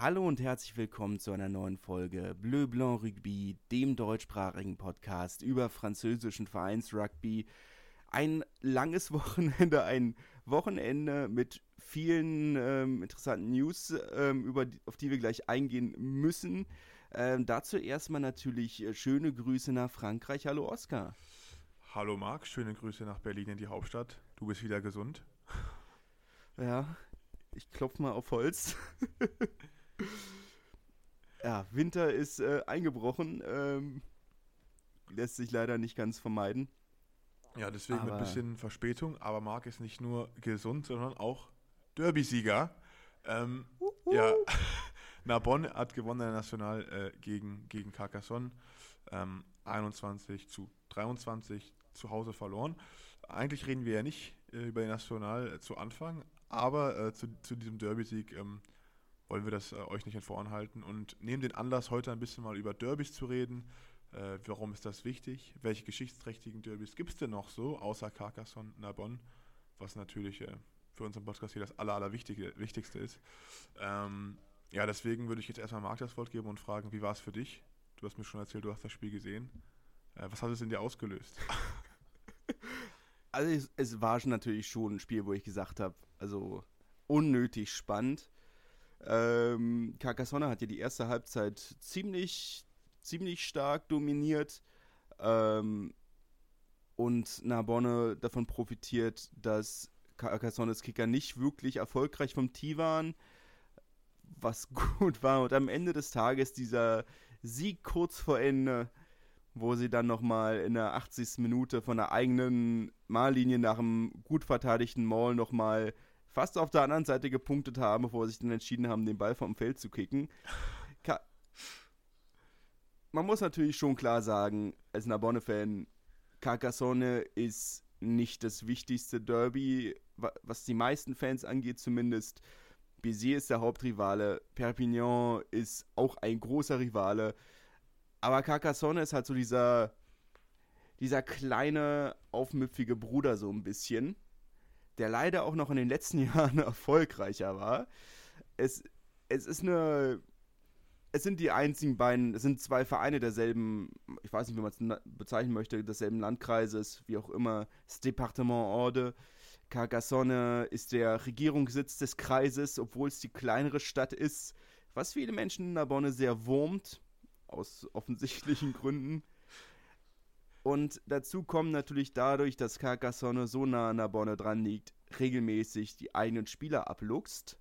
Hallo und herzlich willkommen zu einer neuen Folge Bleu Blanc Rugby, dem deutschsprachigen Podcast über französischen Vereinsrugby. Ein langes Wochenende, ein Wochenende mit vielen ähm, interessanten News, ähm, über die, auf die wir gleich eingehen müssen. Ähm, dazu erstmal natürlich äh, schöne Grüße nach Frankreich. Hallo Oskar. Hallo Marc, schöne Grüße nach Berlin in die Hauptstadt. Du bist wieder gesund. Ja, ich klopfe mal auf Holz. ja, Winter ist äh, eingebrochen. Ähm, lässt sich leider nicht ganz vermeiden. Ja, deswegen aber mit ein bisschen Verspätung. Aber Marc ist nicht nur gesund, sondern auch Derby-Sieger. Ähm, ja, Narbonne hat gewonnen der National äh, gegen, gegen Carcassonne. Ähm, 21 zu 23 zu Hause verloren. Eigentlich reden wir ja nicht äh, über den National äh, zu Anfang, aber äh, zu, zu diesem Derby-Sieg ähm, wollen wir das äh, euch nicht in vorhalten und nehmen den Anlass, heute ein bisschen mal über Derbys zu reden. Äh, warum ist das wichtig? Welche geschichtsträchtigen Derbys gibt es denn noch so, außer Carcassonne, Narbonne, was natürlich äh, für unseren Podcast hier das aller, aller ist. Ähm, ja, deswegen würde ich jetzt erstmal Marc das Wort geben und fragen, wie war es für dich? Du hast mir schon erzählt, du hast das Spiel gesehen. Äh, was hat es in dir ausgelöst? Also es, es war natürlich schon ein Spiel, wo ich gesagt habe, also unnötig spannend. Ähm, Carcassonne hat ja die erste Halbzeit ziemlich, ziemlich stark dominiert. Ähm, und Narbonne davon profitiert, dass Carcassonnes Kicker nicht wirklich erfolgreich vom Tee waren, was gut war. Und am Ende des Tages dieser Sieg kurz vor Ende, wo sie dann nochmal in der 80. Minute von der eigenen Mahllinie nach einem gut verteidigten Maul nochmal fast auf der anderen Seite gepunktet haben, bevor sie sich dann entschieden haben, den Ball vom Feld zu kicken. Ka Man muss natürlich schon klar sagen, als Narbonne-Fan, Carcassonne ist nicht das wichtigste Derby, was die meisten Fans angeht zumindest. Béziers ist der Hauptrivale, Perpignan ist auch ein großer Rivale, aber Carcassonne ist halt so dieser, dieser kleine, aufmüpfige Bruder so ein bisschen der leider auch noch in den letzten Jahren erfolgreicher war. Es, es ist eine. Es sind die einzigen beiden, es sind zwei Vereine derselben, ich weiß nicht, wie man es bezeichnen möchte, desselben Landkreises, wie auch immer, das Departement Orde. Carcassonne ist der Regierungssitz des Kreises, obwohl es die kleinere Stadt ist, was viele Menschen in Narbonne sehr wurmt, aus offensichtlichen Gründen. Und dazu kommen natürlich dadurch, dass Carcassonne so nah an der Bonne dran liegt, regelmäßig die eigenen Spieler abluchst.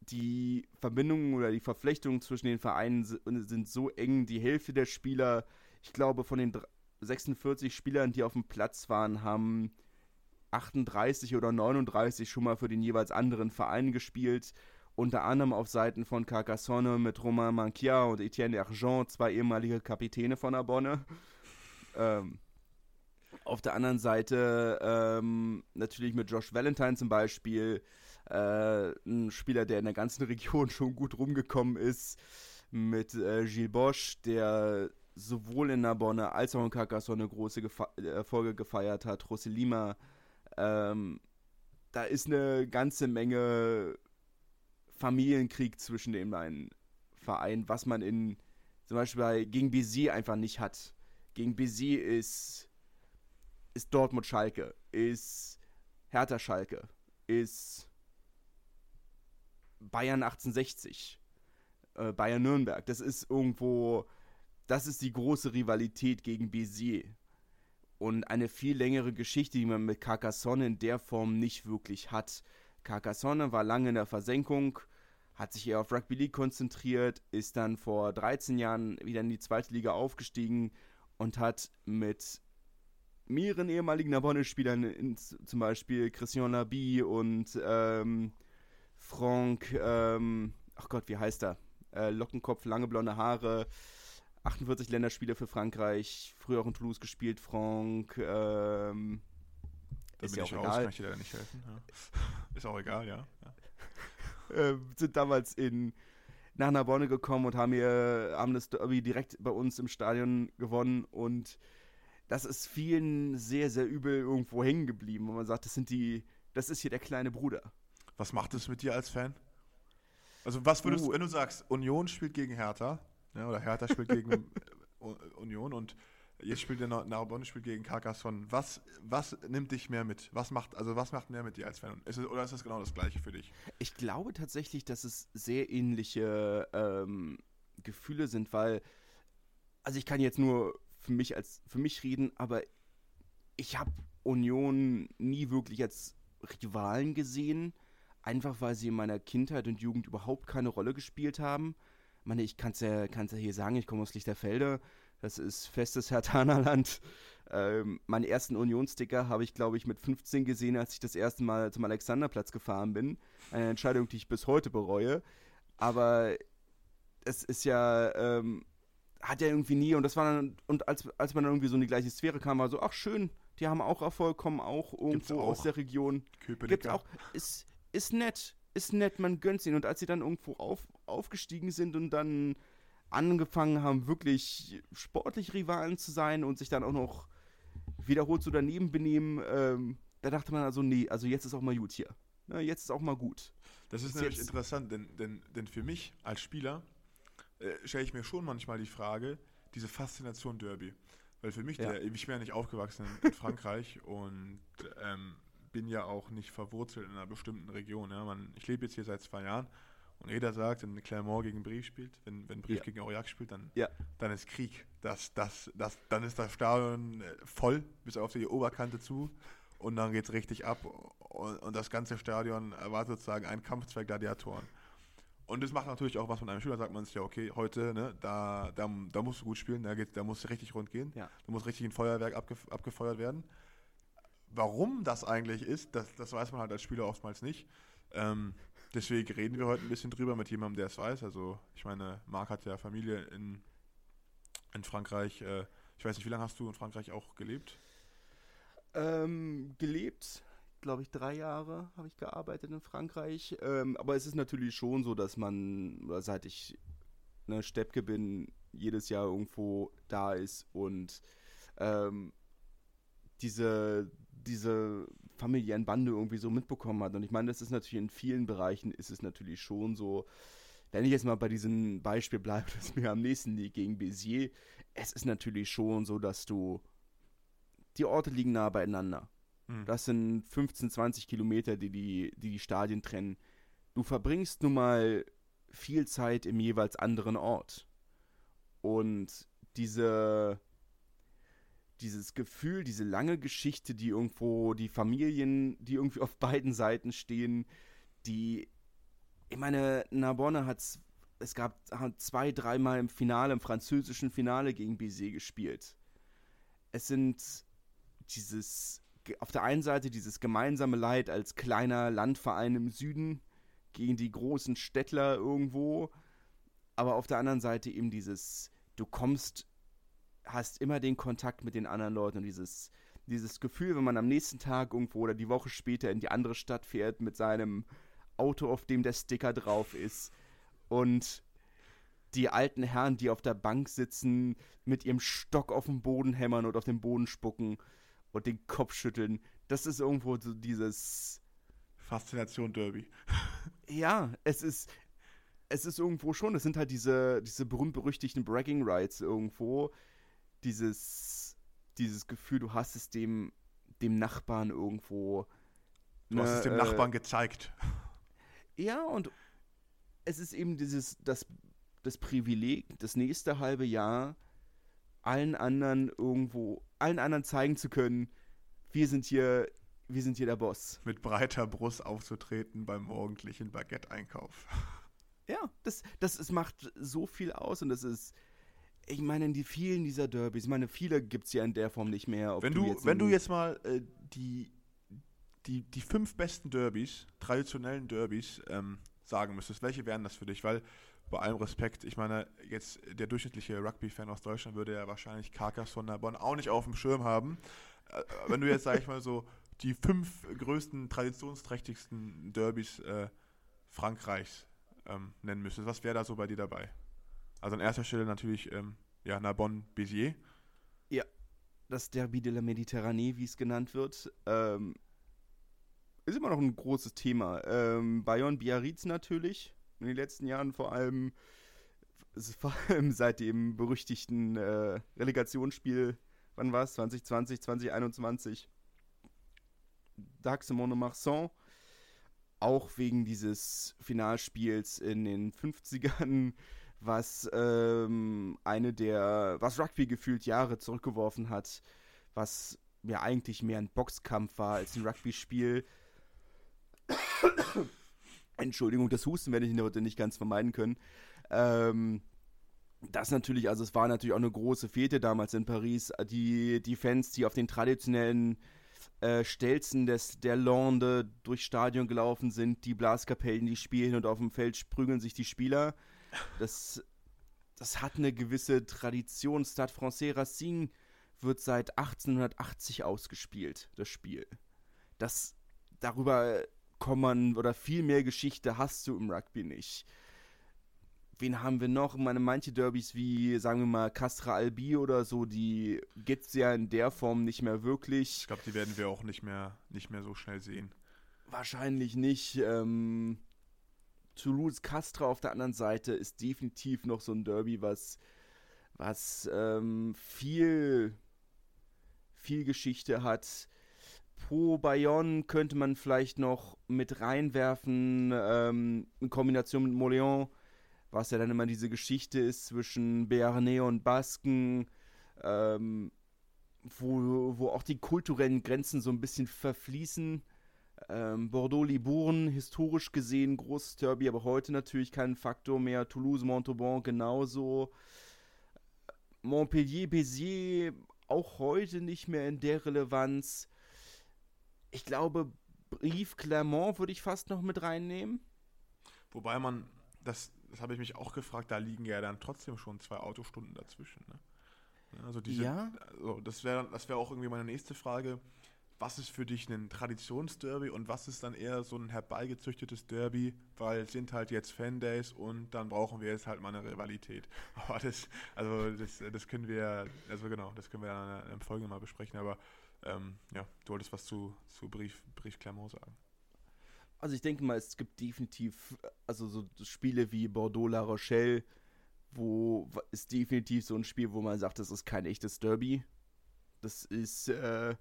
Die Verbindungen oder die Verflechtungen zwischen den Vereinen sind so eng, die Hälfte der Spieler, ich glaube von den 46 Spielern, die auf dem Platz waren, haben 38 oder 39 schon mal für den jeweils anderen Verein gespielt. Unter anderem auf Seiten von Carcassonne mit Romain Manquia und Etienne Argent, zwei ehemalige Kapitäne von der Bonne. Ähm, auf der anderen Seite ähm, natürlich mit Josh Valentine zum Beispiel, äh, ein Spieler, der in der ganzen Region schon gut rumgekommen ist, mit äh, Gilles Bosch, der sowohl in Narbonne als auch in Carcassonne große Gefa Erfolge gefeiert hat, Rossi Lima. Ähm, da ist eine ganze Menge Familienkrieg zwischen den beiden Vereinen, was man in zum Beispiel bei, gegen BC einfach nicht hat gegen Béziers ist, ist Dortmund Schalke, ist Hertha Schalke, ist Bayern 1860, äh, Bayern Nürnberg. Das ist irgendwo, das ist die große Rivalität gegen Béziers. Und eine viel längere Geschichte, die man mit Carcassonne in der Form nicht wirklich hat. Carcassonne war lange in der Versenkung, hat sich eher auf Rugby League konzentriert, ist dann vor 13 Jahren wieder in die zweite Liga aufgestiegen und hat mit mehreren ehemaligen Narbonne-Spielern, zum Beispiel Christian Labi und ähm, Franck, ähm, ach Gott, wie heißt er? Äh, Lockenkopf, lange blonde Haare, 48 Länderspiele für Frankreich, früher auch in Toulouse gespielt, Franck, ähm, da ist bin ja ich auch raus, egal. kann ich dir leider nicht helfen. Ja. Ist auch egal, ja. ja. äh, sind damals in nach Narbonne gekommen und haben, hier, haben das Derby direkt bei uns im Stadion gewonnen und das ist vielen sehr, sehr übel irgendwo hängen geblieben. Und man sagt, das sind die, das ist hier der kleine Bruder. Was macht es mit dir als Fan? Also was würdest uh. du, wenn du sagst, Union spielt gegen Hertha, ja, oder Hertha spielt gegen Union und jetzt spielt der Narbonne spielt gegen Carcassonne. Was, was nimmt dich mehr mit? Was macht, also was macht mehr mit dir als Fan? Ist es, oder ist das genau das Gleiche für dich? Ich glaube tatsächlich, dass es sehr ähnliche ähm, Gefühle sind, weil, also ich kann jetzt nur für mich als für mich reden, aber ich habe Union nie wirklich als Rivalen gesehen einfach weil sie in meiner Kindheit und Jugend überhaupt keine Rolle gespielt haben. Ich meine, ich kann es ja, ja hier sagen, ich komme aus Lichterfelde, das ist festes Hertanerland. Ähm, meinen ersten Unionssticker habe ich, glaube ich, mit 15 gesehen, als ich das erste Mal zum Alexanderplatz gefahren bin. Eine Entscheidung, die ich bis heute bereue. Aber es ist ja, ähm, hat ja irgendwie nie, und das war dann, und als, als man dann irgendwie so in die gleiche Sphäre kam, war so, ach schön, die haben auch Erfolg, kommen auch irgendwo auch. aus der Region. Köpenicker. Gibt's auch. Ist, ist nett, ist nett, man gönnt ihnen. Und als sie dann irgendwo auf, aufgestiegen sind und dann angefangen haben, wirklich sportlich Rivalen zu sein und sich dann auch noch wiederholt so daneben benehmen, ähm, da dachte man also, nee, also jetzt ist auch mal gut hier. Ne, jetzt ist auch mal gut. Das ist, ist nämlich interessant, denn, denn, denn für mich als Spieler äh, stelle ich mir schon manchmal die Frage, diese Faszination Derby. Weil für mich, ja. der, ich bin ja nicht aufgewachsen in, in Frankreich und ähm, bin ja auch nicht verwurzelt in einer bestimmten Region. Ja. Man, ich lebe jetzt hier seit zwei Jahren und jeder sagt, wenn Clermont gegen Brief spielt, wenn, wenn Brief ja. gegen Aurillac spielt, dann, ja. dann ist Krieg. Das, das, das, dann ist das Stadion äh, voll bis auf die Oberkante zu und dann geht es richtig ab und, und, das ganze Stadion erwartet sozusagen einen Kampf zwei Gladiatoren. Und das macht natürlich auch was von einem Schüler, sagt man sich ja, okay, heute, ne, da, da, da musst du gut spielen, da, geht, da musst richtig rund gehen, ja. da muss richtig ein Feuerwerk abge, abgefeuert werden. Warum das eigentlich ist, das, das weiß man halt als Spieler oftmals nicht. Ähm, deswegen reden wir heute ein bisschen drüber mit jemandem, der es weiß. Also, ich meine, Marc hat ja Familie in, in Frankreich. Äh, ich weiß nicht, wie lange hast du in Frankreich auch gelebt? Ähm, gelebt, glaube ich, drei Jahre habe ich gearbeitet in Frankreich. Ähm, aber es ist natürlich schon so, dass man, seit ich ne, Steppke bin, jedes Jahr irgendwo da ist und ähm, diese diese familiären Bande irgendwie so mitbekommen hat. Und ich meine, das ist natürlich in vielen Bereichen ist es natürlich schon so, wenn ich jetzt mal bei diesem Beispiel bleibe, das mir am nächsten liegt gegen Bézier, es ist natürlich schon so, dass du die Orte liegen nah beieinander. Hm. Das sind 15, 20 Kilometer, die die, die die Stadien trennen. Du verbringst nun mal viel Zeit im jeweils anderen Ort. Und diese dieses Gefühl, diese lange Geschichte, die irgendwo, die Familien, die irgendwie auf beiden Seiten stehen, die, ich meine, Narbonne hat, es gab zwei, dreimal im Finale, im französischen Finale gegen Bizet gespielt. Es sind dieses, auf der einen Seite dieses gemeinsame Leid als kleiner Landverein im Süden gegen die großen Städtler irgendwo, aber auf der anderen Seite eben dieses, du kommst hast immer den Kontakt mit den anderen Leuten und dieses, dieses Gefühl, wenn man am nächsten Tag irgendwo oder die Woche später in die andere Stadt fährt mit seinem Auto, auf dem der Sticker drauf ist und die alten Herren, die auf der Bank sitzen, mit ihrem Stock auf den Boden hämmern und auf den Boden spucken und den Kopf schütteln. Das ist irgendwo so dieses Faszination Derby. ja, es ist es ist irgendwo schon, es sind halt diese diese berühmt-berüchtigten Bragging Rights irgendwo, dieses, dieses Gefühl, du hast es dem, dem Nachbarn irgendwo. Du ne, hast es dem äh, Nachbarn gezeigt. Ja, und es ist eben dieses, das, das Privileg, das nächste halbe Jahr allen anderen irgendwo, allen anderen zeigen zu können, wir sind hier, wir sind hier der Boss. Mit breiter Brust aufzutreten beim morgendlichen Baguette-Einkauf. Ja, das, das es macht so viel aus und das ist, ich meine, in die vielen dieser Derbys, ich meine, viele gibt es ja in der Form nicht mehr. wenn du, du wenn du jetzt mal äh, die, die, die fünf besten Derbys, traditionellen Derbys, ähm, sagen müsstest, welche wären das für dich? Weil bei allem Respekt, ich meine, jetzt der durchschnittliche Rugby-Fan aus Deutschland würde ja wahrscheinlich Carcassonne Bonn auch nicht auf dem Schirm haben. Äh, wenn du jetzt, sag ich mal so, die fünf größten, traditionsträchtigsten Derbys äh, Frankreichs ähm, nennen müsstest, was wäre da so bei dir dabei? Also an erster Stelle natürlich ähm, ja, Narbonne-Béziers. Ja, das Derby de la Méditerranée, wie es genannt wird, ähm, ist immer noch ein großes Thema. Ähm, Bayonne Biarritz natürlich, in den letzten Jahren vor allem, vor allem seit dem berüchtigten äh, Relegationsspiel, wann war es? 2020, 2021. Dax Monomarsan. Auch wegen dieses Finalspiels in den 50ern, was ähm, eine der, was Rugby gefühlt Jahre zurückgeworfen hat, was ja eigentlich mehr ein Boxkampf war als ein Rugby-Spiel. Entschuldigung, das Husten werde ich heute nicht ganz vermeiden können. Ähm, das natürlich, also es war natürlich auch eine große Fete damals in Paris. Die, die Fans, die auf den traditionellen äh, Stelzen des, der Lande durchs Stadion gelaufen sind, die Blaskapellen, die spielen und auf dem Feld sprügeln sich die Spieler. Das, das hat eine gewisse Tradition. Stade Francais Racing wird seit 1880 ausgespielt, das Spiel. Das, darüber kann man, oder viel mehr Geschichte hast du im Rugby nicht. Wen haben wir noch? Ich meine, manche Derbys wie, sagen wir mal, Castra Albi oder so, die gibt es ja in der Form nicht mehr wirklich. Ich glaube, die werden wir auch nicht mehr, nicht mehr so schnell sehen. Wahrscheinlich nicht. Ähm, Toulouse Castra auf der anderen Seite ist definitiv noch so ein Derby, was, was ähm, viel viel Geschichte hat. Pro Bayonne könnte man vielleicht noch mit reinwerfen, ähm, in Kombination mit Moléon, was ja dann immer diese Geschichte ist zwischen Béarnais und Basken, ähm, wo, wo auch die kulturellen Grenzen so ein bisschen verfließen. Ähm, Bordeaux-Libourne, historisch gesehen großes Derby, aber heute natürlich kein Faktor mehr. Toulouse-Montauban genauso. Montpellier-Béziers auch heute nicht mehr in der Relevanz. Ich glaube, Brief Clermont würde ich fast noch mit reinnehmen. Wobei man, das, das habe ich mich auch gefragt, da liegen ja dann trotzdem schon zwei Autostunden dazwischen. Ne? Also diese, ja. Also das wäre das wär auch irgendwie meine nächste Frage. Was ist für dich ein Traditionsderby und was ist dann eher so ein herbeigezüchtetes Derby, weil es sind halt jetzt Fandays und dann brauchen wir jetzt halt mal eine Rivalität. Aber das, also das, das können wir, also genau, das können wir in einer Folge mal besprechen, aber ähm, ja, du wolltest was zu, zu Brief, Brief Clermont sagen. Also ich denke mal, es gibt definitiv, also so Spiele wie Bordeaux-La Rochelle, wo ist definitiv so ein Spiel, wo man sagt, das ist kein echtes Derby. Das ist, äh,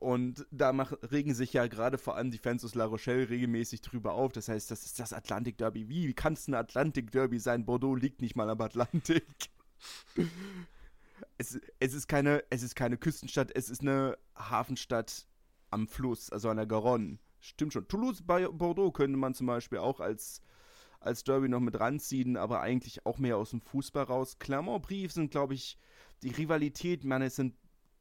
und da mach, regen sich ja gerade vor allem die Fans aus La Rochelle regelmäßig drüber auf. Das heißt, das ist das Atlantik Derby. Wie, wie kann es ein Atlantik Derby sein? Bordeaux liegt nicht mal am Atlantik. es, es, ist keine, es ist keine Küstenstadt, es ist eine Hafenstadt am Fluss, also an der Garonne. Stimmt schon. Toulouse bei Bordeaux könnte man zum Beispiel auch als, als Derby noch mit ranziehen, aber eigentlich auch mehr aus dem Fußball raus. Clermont-Brief sind, glaube ich, die Rivalität, man, es sind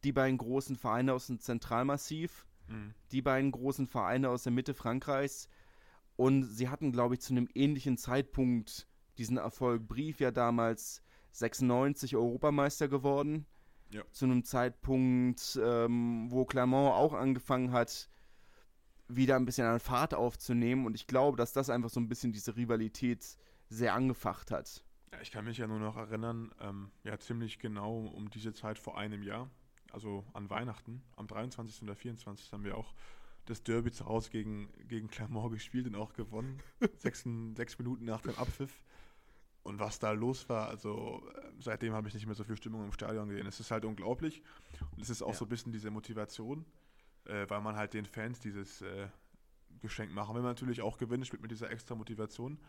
die beiden großen Vereine aus dem Zentralmassiv, mhm. die beiden großen Vereine aus der Mitte Frankreichs. Und sie hatten, glaube ich, zu einem ähnlichen Zeitpunkt diesen Erfolg. Brief ja damals 96 Europameister geworden. Ja. Zu einem Zeitpunkt, ähm, wo Clermont auch angefangen hat, wieder ein bisschen an Fahrt aufzunehmen. Und ich glaube, dass das einfach so ein bisschen diese Rivalität sehr angefacht hat. Ja, ich kann mich ja nur noch erinnern, ähm, ja, ziemlich genau um diese Zeit vor einem Jahr also an Weihnachten, am 23. oder 24. haben wir auch das Derby zu Hause gegen, gegen Clermont gespielt und auch gewonnen. sechs, sechs Minuten nach dem Abpfiff. Und was da los war, also äh, seitdem habe ich nicht mehr so viel Stimmung im Stadion gesehen. Es ist halt unglaublich. Und es ist auch ja. so ein bisschen diese Motivation, äh, weil man halt den Fans dieses äh, Geschenk machen. Wenn man natürlich auch gewinnt, spielt mit dieser extra Motivation,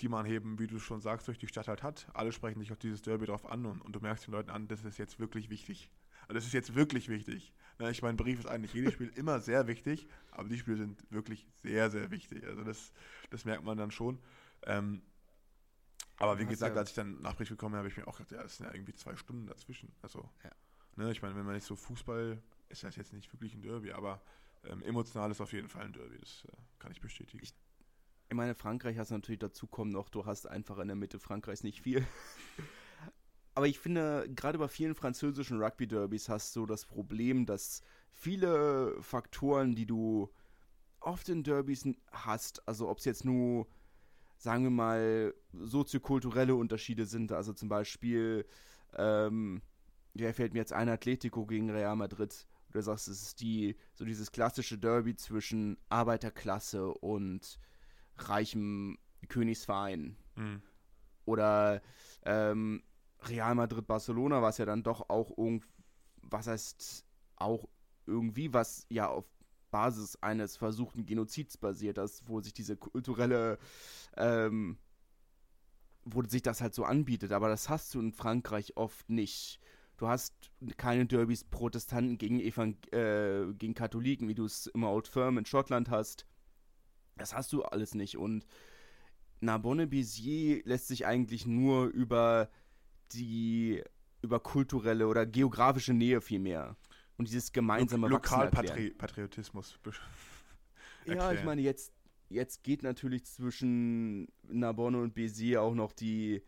die man eben, wie du schon sagst, durch die Stadt halt hat. Alle sprechen sich auf dieses Derby drauf an und, und du merkst den Leuten an, das ist jetzt wirklich wichtig. Und das ist jetzt wirklich wichtig. Ne, ich meine, Brief ist eigentlich jedes Spiel immer sehr wichtig, aber die Spiele sind wirklich sehr, sehr wichtig. Also das, das merkt man dann schon. Ähm, aber wie gesagt, ja als ich dann nach Brief gekommen bin, habe ich mir auch gedacht, ja, das sind ja irgendwie zwei Stunden dazwischen. Also, ja. ne, ich meine, wenn man nicht so Fußball, ist das jetzt nicht wirklich ein Derby, aber ähm, emotional ist auf jeden Fall ein Derby, das äh, kann ich bestätigen. Ich, ich meine, Frankreich hast du natürlich dazu kommen noch, du hast einfach in der Mitte Frankreichs nicht viel. aber ich finde, gerade bei vielen französischen Rugby-Derbys hast du das Problem, dass viele Faktoren, die du oft in Derbys hast, also ob es jetzt nur, sagen wir mal, soziokulturelle Unterschiede sind, also zum Beispiel, ähm, der fällt mir jetzt ein Atletico gegen Real Madrid. Du sagst, es ist die, so dieses klassische Derby zwischen Arbeiterklasse und reichem Königsverein. Mhm. Oder ähm, Real Madrid Barcelona, was ja dann doch auch irgend, was heißt auch irgendwie, was ja auf Basis eines versuchten Genozids basiert, das, wo sich diese kulturelle, ähm, wo sich das halt so anbietet. Aber das hast du in Frankreich oft nicht. Du hast keine Derbys Protestanten gegen, Evang äh, gegen Katholiken, wie du es im Old Firm in Schottland hast. Das hast du alles nicht. Und Narbonne Béziers lässt sich eigentlich nur über die, über kulturelle oder geografische Nähe vielmehr und dieses gemeinsame Lo Lokalpatriotismus. ja, ich meine, jetzt, jetzt geht natürlich zwischen Narbonne und Béziers auch noch die,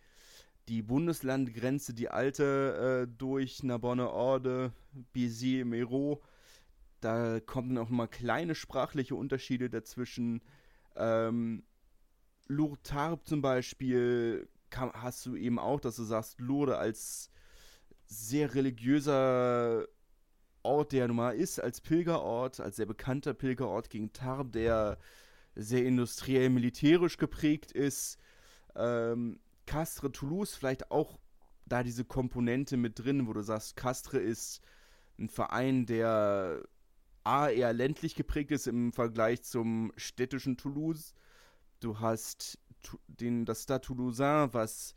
die Bundeslandgrenze, die alte, äh, durch Narbonne Orde, Béziers, Mero. Da kommen auch mal kleine sprachliche Unterschiede dazwischen. Ähm, Lourdes zum Beispiel kann, hast du eben auch, dass du sagst, Lourdes als sehr religiöser Ort, der nun mal ist, als Pilgerort, als sehr bekannter Pilgerort gegen Tarbes, der sehr industriell militärisch geprägt ist. Ähm, Castres, Toulouse, vielleicht auch da diese Komponente mit drin, wo du sagst, Castres ist ein Verein, der A, eher ländlich geprägt ist im Vergleich zum städtischen Toulouse. Du hast den, das Stade Toulousain, was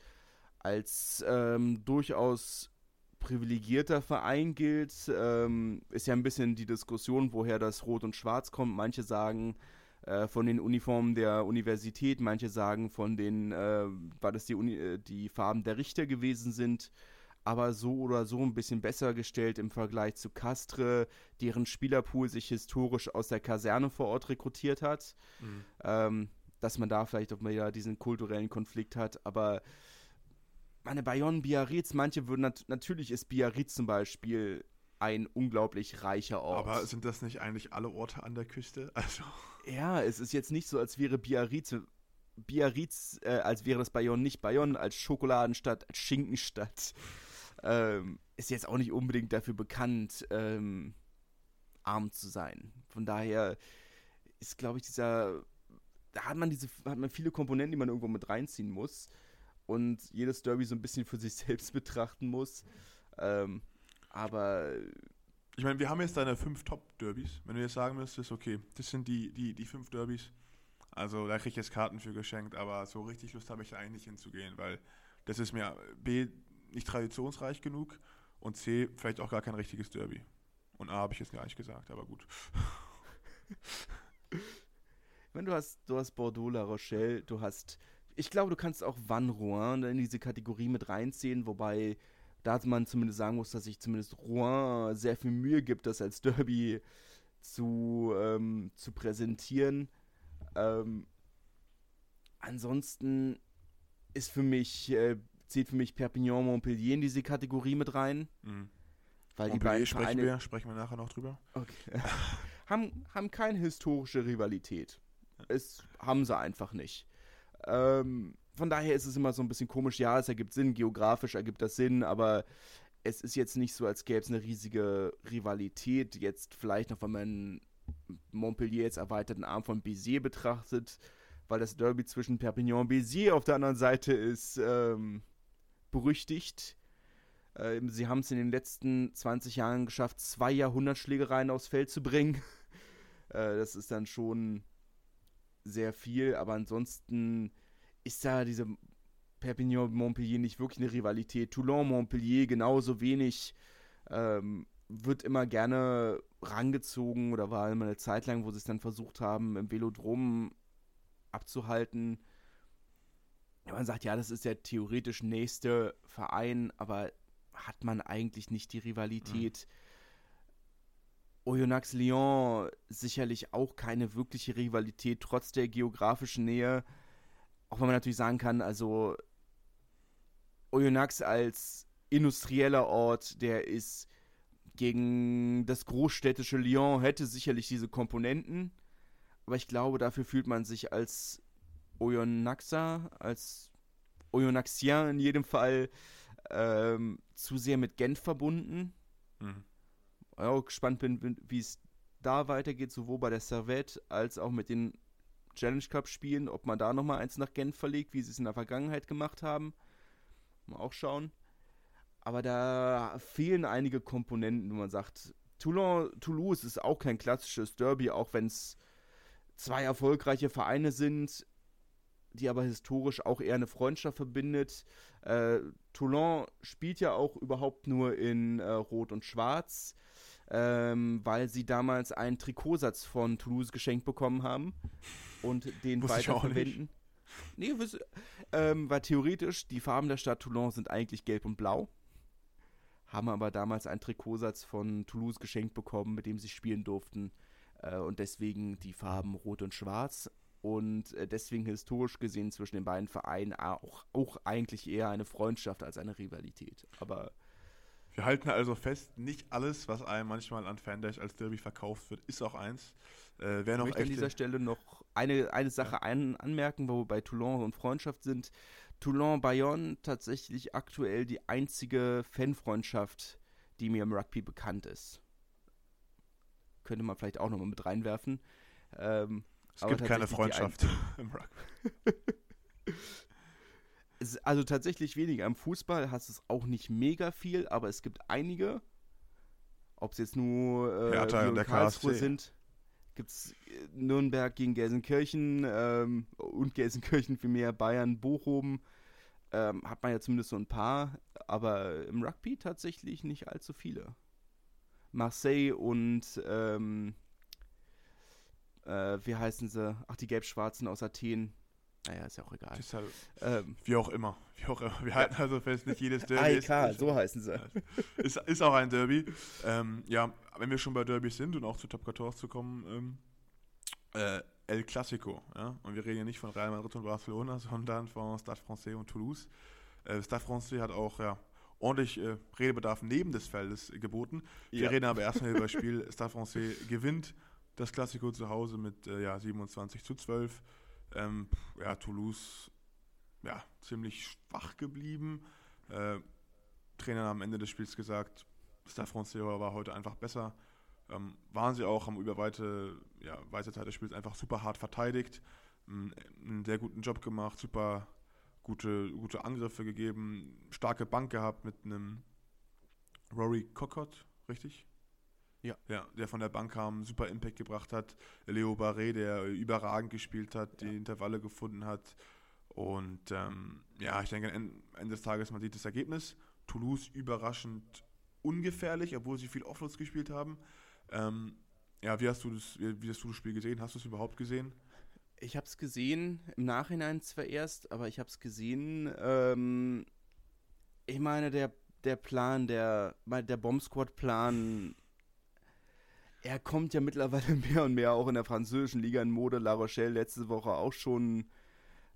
als ähm, durchaus privilegierter Verein gilt. Ähm, ist ja ein bisschen die Diskussion, woher das Rot und Schwarz kommt. Manche sagen äh, von den Uniformen der Universität, manche sagen von den, äh, weil das die, Uni äh, die Farben der Richter gewesen sind. Aber so oder so ein bisschen besser gestellt im Vergleich zu Castre, deren Spielerpool sich historisch aus der Kaserne vor Ort rekrutiert hat. Mhm. Ähm, dass man da vielleicht auch mal ja diesen kulturellen Konflikt hat, aber meine Bayonne, Biarritz, manche würden nat natürlich ist Biarritz zum Beispiel ein unglaublich reicher Ort. Aber sind das nicht eigentlich alle Orte an der Küste? Also. Ja, es ist jetzt nicht so, als wäre Biarritz, Biarritz, äh, als wäre das Bayonne nicht Bayonne, als Schokoladenstadt, als Schinkenstadt. Ähm, ist jetzt auch nicht unbedingt dafür bekannt, ähm, arm zu sein. Von daher ist, glaube ich, dieser, da hat man diese, hat man viele Komponenten, die man irgendwo mit reinziehen muss und jedes Derby so ein bisschen für sich selbst betrachten muss. Ähm, aber. Ich meine, wir haben jetzt deine fünf Top-Derbys. Wenn du jetzt sagen müsstest, okay, das sind die, die, die fünf Derbys. Also da kriege ich jetzt Karten für geschenkt, aber so richtig Lust habe ich da eigentlich nicht hinzugehen, weil das ist mir B nicht traditionsreich genug und C vielleicht auch gar kein richtiges Derby. Und A habe ich jetzt gar nicht gesagt, aber gut. Wenn du hast, du hast Bordeaux, La Rochelle, du hast ich glaube, du kannst auch Van Rouen in diese Kategorie mit reinziehen, wobei da man zumindest sagen muss, dass sich zumindest Rouen sehr viel Mühe gibt, das als Derby zu, ähm, zu präsentieren. Ähm, ansonsten ist für mich, äh, zählt für mich Perpignan Montpellier in diese Kategorie mit rein. Mhm. Weil die beiden sprechen Vereine, wir, sprechen wir nachher noch drüber. Okay. haben, haben keine historische Rivalität. Es haben sie einfach nicht. Ähm, von daher ist es immer so ein bisschen komisch. Ja, es ergibt Sinn, geografisch ergibt das Sinn, aber es ist jetzt nicht so, als gäbe es eine riesige Rivalität. Jetzt vielleicht noch, wenn man Montpellier jetzt erweiterten Arm von Béziers betrachtet, weil das Derby zwischen Perpignan und Béziers auf der anderen Seite ist ähm, berüchtigt. Ähm, sie haben es in den letzten 20 Jahren geschafft, zwei Jahrhundertschlägereien aufs Feld zu bringen. äh, das ist dann schon sehr viel, aber ansonsten ist da diese Perpignan-Montpellier nicht wirklich eine Rivalität. Toulon-Montpellier genauso wenig. Ähm, wird immer gerne rangezogen oder war immer eine Zeit lang, wo sie es dann versucht haben, im Velodrom abzuhalten. Man sagt, ja, das ist der theoretisch nächste Verein, aber hat man eigentlich nicht die Rivalität. Mhm Oyonnax Lyon sicherlich auch keine wirkliche Rivalität, trotz der geografischen Nähe. Auch wenn man natürlich sagen kann, also Oyonnax als industrieller Ort, der ist gegen das großstädtische Lyon, hätte sicherlich diese Komponenten. Aber ich glaube, dafür fühlt man sich als Oyonnaxer, als Oyonnaxien in jedem Fall ähm, zu sehr mit Genf verbunden. Mhm auch gespannt bin, wie es da weitergeht, sowohl bei der Servette als auch mit den Challenge Cup spielen, ob man da nochmal eins nach Genf verlegt, wie sie es in der Vergangenheit gemacht haben. Mal auch schauen. Aber da fehlen einige Komponenten, wo man sagt, Toulon, Toulouse ist auch kein klassisches Derby, auch wenn es zwei erfolgreiche Vereine sind, die aber historisch auch eher eine Freundschaft verbindet. Äh, Toulon spielt ja auch überhaupt nur in äh, Rot und Schwarz, ähm, weil sie damals einen Trikotsatz von Toulouse geschenkt bekommen haben und den weiterverwenden. Nee, ähm, weil theoretisch die Farben der Stadt Toulon sind eigentlich gelb und blau haben aber damals einen Trikotsatz von Toulouse geschenkt bekommen, mit dem sie spielen durften. Äh, und deswegen die Farben Rot und Schwarz. Und äh, deswegen historisch gesehen zwischen den beiden Vereinen auch, auch eigentlich eher eine Freundschaft als eine Rivalität. Aber wir halten also fest, nicht alles, was einem manchmal an Fandash als Derby verkauft wird, ist auch eins. Äh, wer noch ich möchte an dieser Stelle noch eine, eine Sache ja. ein, anmerken, wo wir bei Toulon und Freundschaft sind. Toulon-Bayonne tatsächlich aktuell die einzige Fanfreundschaft, die mir im Rugby bekannt ist. Könnte man vielleicht auch nochmal mit reinwerfen. Ähm, es gibt keine Freundschaft im Rugby. also tatsächlich weniger. Im Fußball hast du es auch nicht mega viel, aber es gibt einige. Ob es jetzt nur äh, und der Karlsruhe KSC. sind. Gibt es äh, Nürnberg gegen Gelsenkirchen ähm, und Gelsenkirchen für mehr Bayern, Bochum. Ähm, hat man ja zumindest so ein paar, aber im Rugby tatsächlich nicht allzu viele. Marseille und ähm, äh, wie heißen sie? Ach, die Gelb-Schwarzen aus Athen. Naja, ist ja auch egal. Halt, ähm, wie auch immer. Wie auch immer. Wir halten also fest, nicht jedes Derby AEK, ist, so heißen sie. Ist, ist auch ein Derby. Ähm, ja, wenn wir schon bei Derbys sind und auch zu Top 14 zu kommen, ähm, äh, El Clasico. Ja? Und wir reden ja nicht von Real Madrid und Barcelona, sondern von Stade Francais und Toulouse. Äh, Stade Francais hat auch ja, ordentlich äh, Redebedarf neben des Feldes geboten. Wir ja. reden aber erstmal über das Spiel. Stade Francais gewinnt das Clasico zu Hause mit äh, ja, 27 zu 12. Ähm, ja, Toulouse ja, ziemlich schwach geblieben. Äh, Trainer am Ende des Spiels gesagt, Stade Francais war heute einfach besser. Ähm, waren sie auch, haben über weite, ja, weite Zeit des Spiels einfach super hart verteidigt, einen sehr guten Job gemacht, super gute, gute Angriffe gegeben, starke Bank gehabt mit einem Rory Cockott, richtig? Ja. Ja, der von der Bank kam, super Impact gebracht hat. Leo Barré, der überragend gespielt hat, ja. die Intervalle gefunden hat. Und ähm, ja, ich denke, am Ende des Tages, man sieht das Ergebnis. Toulouse überraschend ungefährlich, obwohl sie viel Offloads gespielt haben. Ähm, ja, wie hast du das, wie, wie hast du das Spiel gesehen? Hast du es überhaupt gesehen? Ich habe es gesehen, im Nachhinein zwar erst, aber ich habe es gesehen. Ähm, ich meine, der, der Plan, der, der Bomb Squad-Plan, er kommt ja mittlerweile mehr und mehr auch in der französischen Liga in Mode. La Rochelle letzte Woche auch schon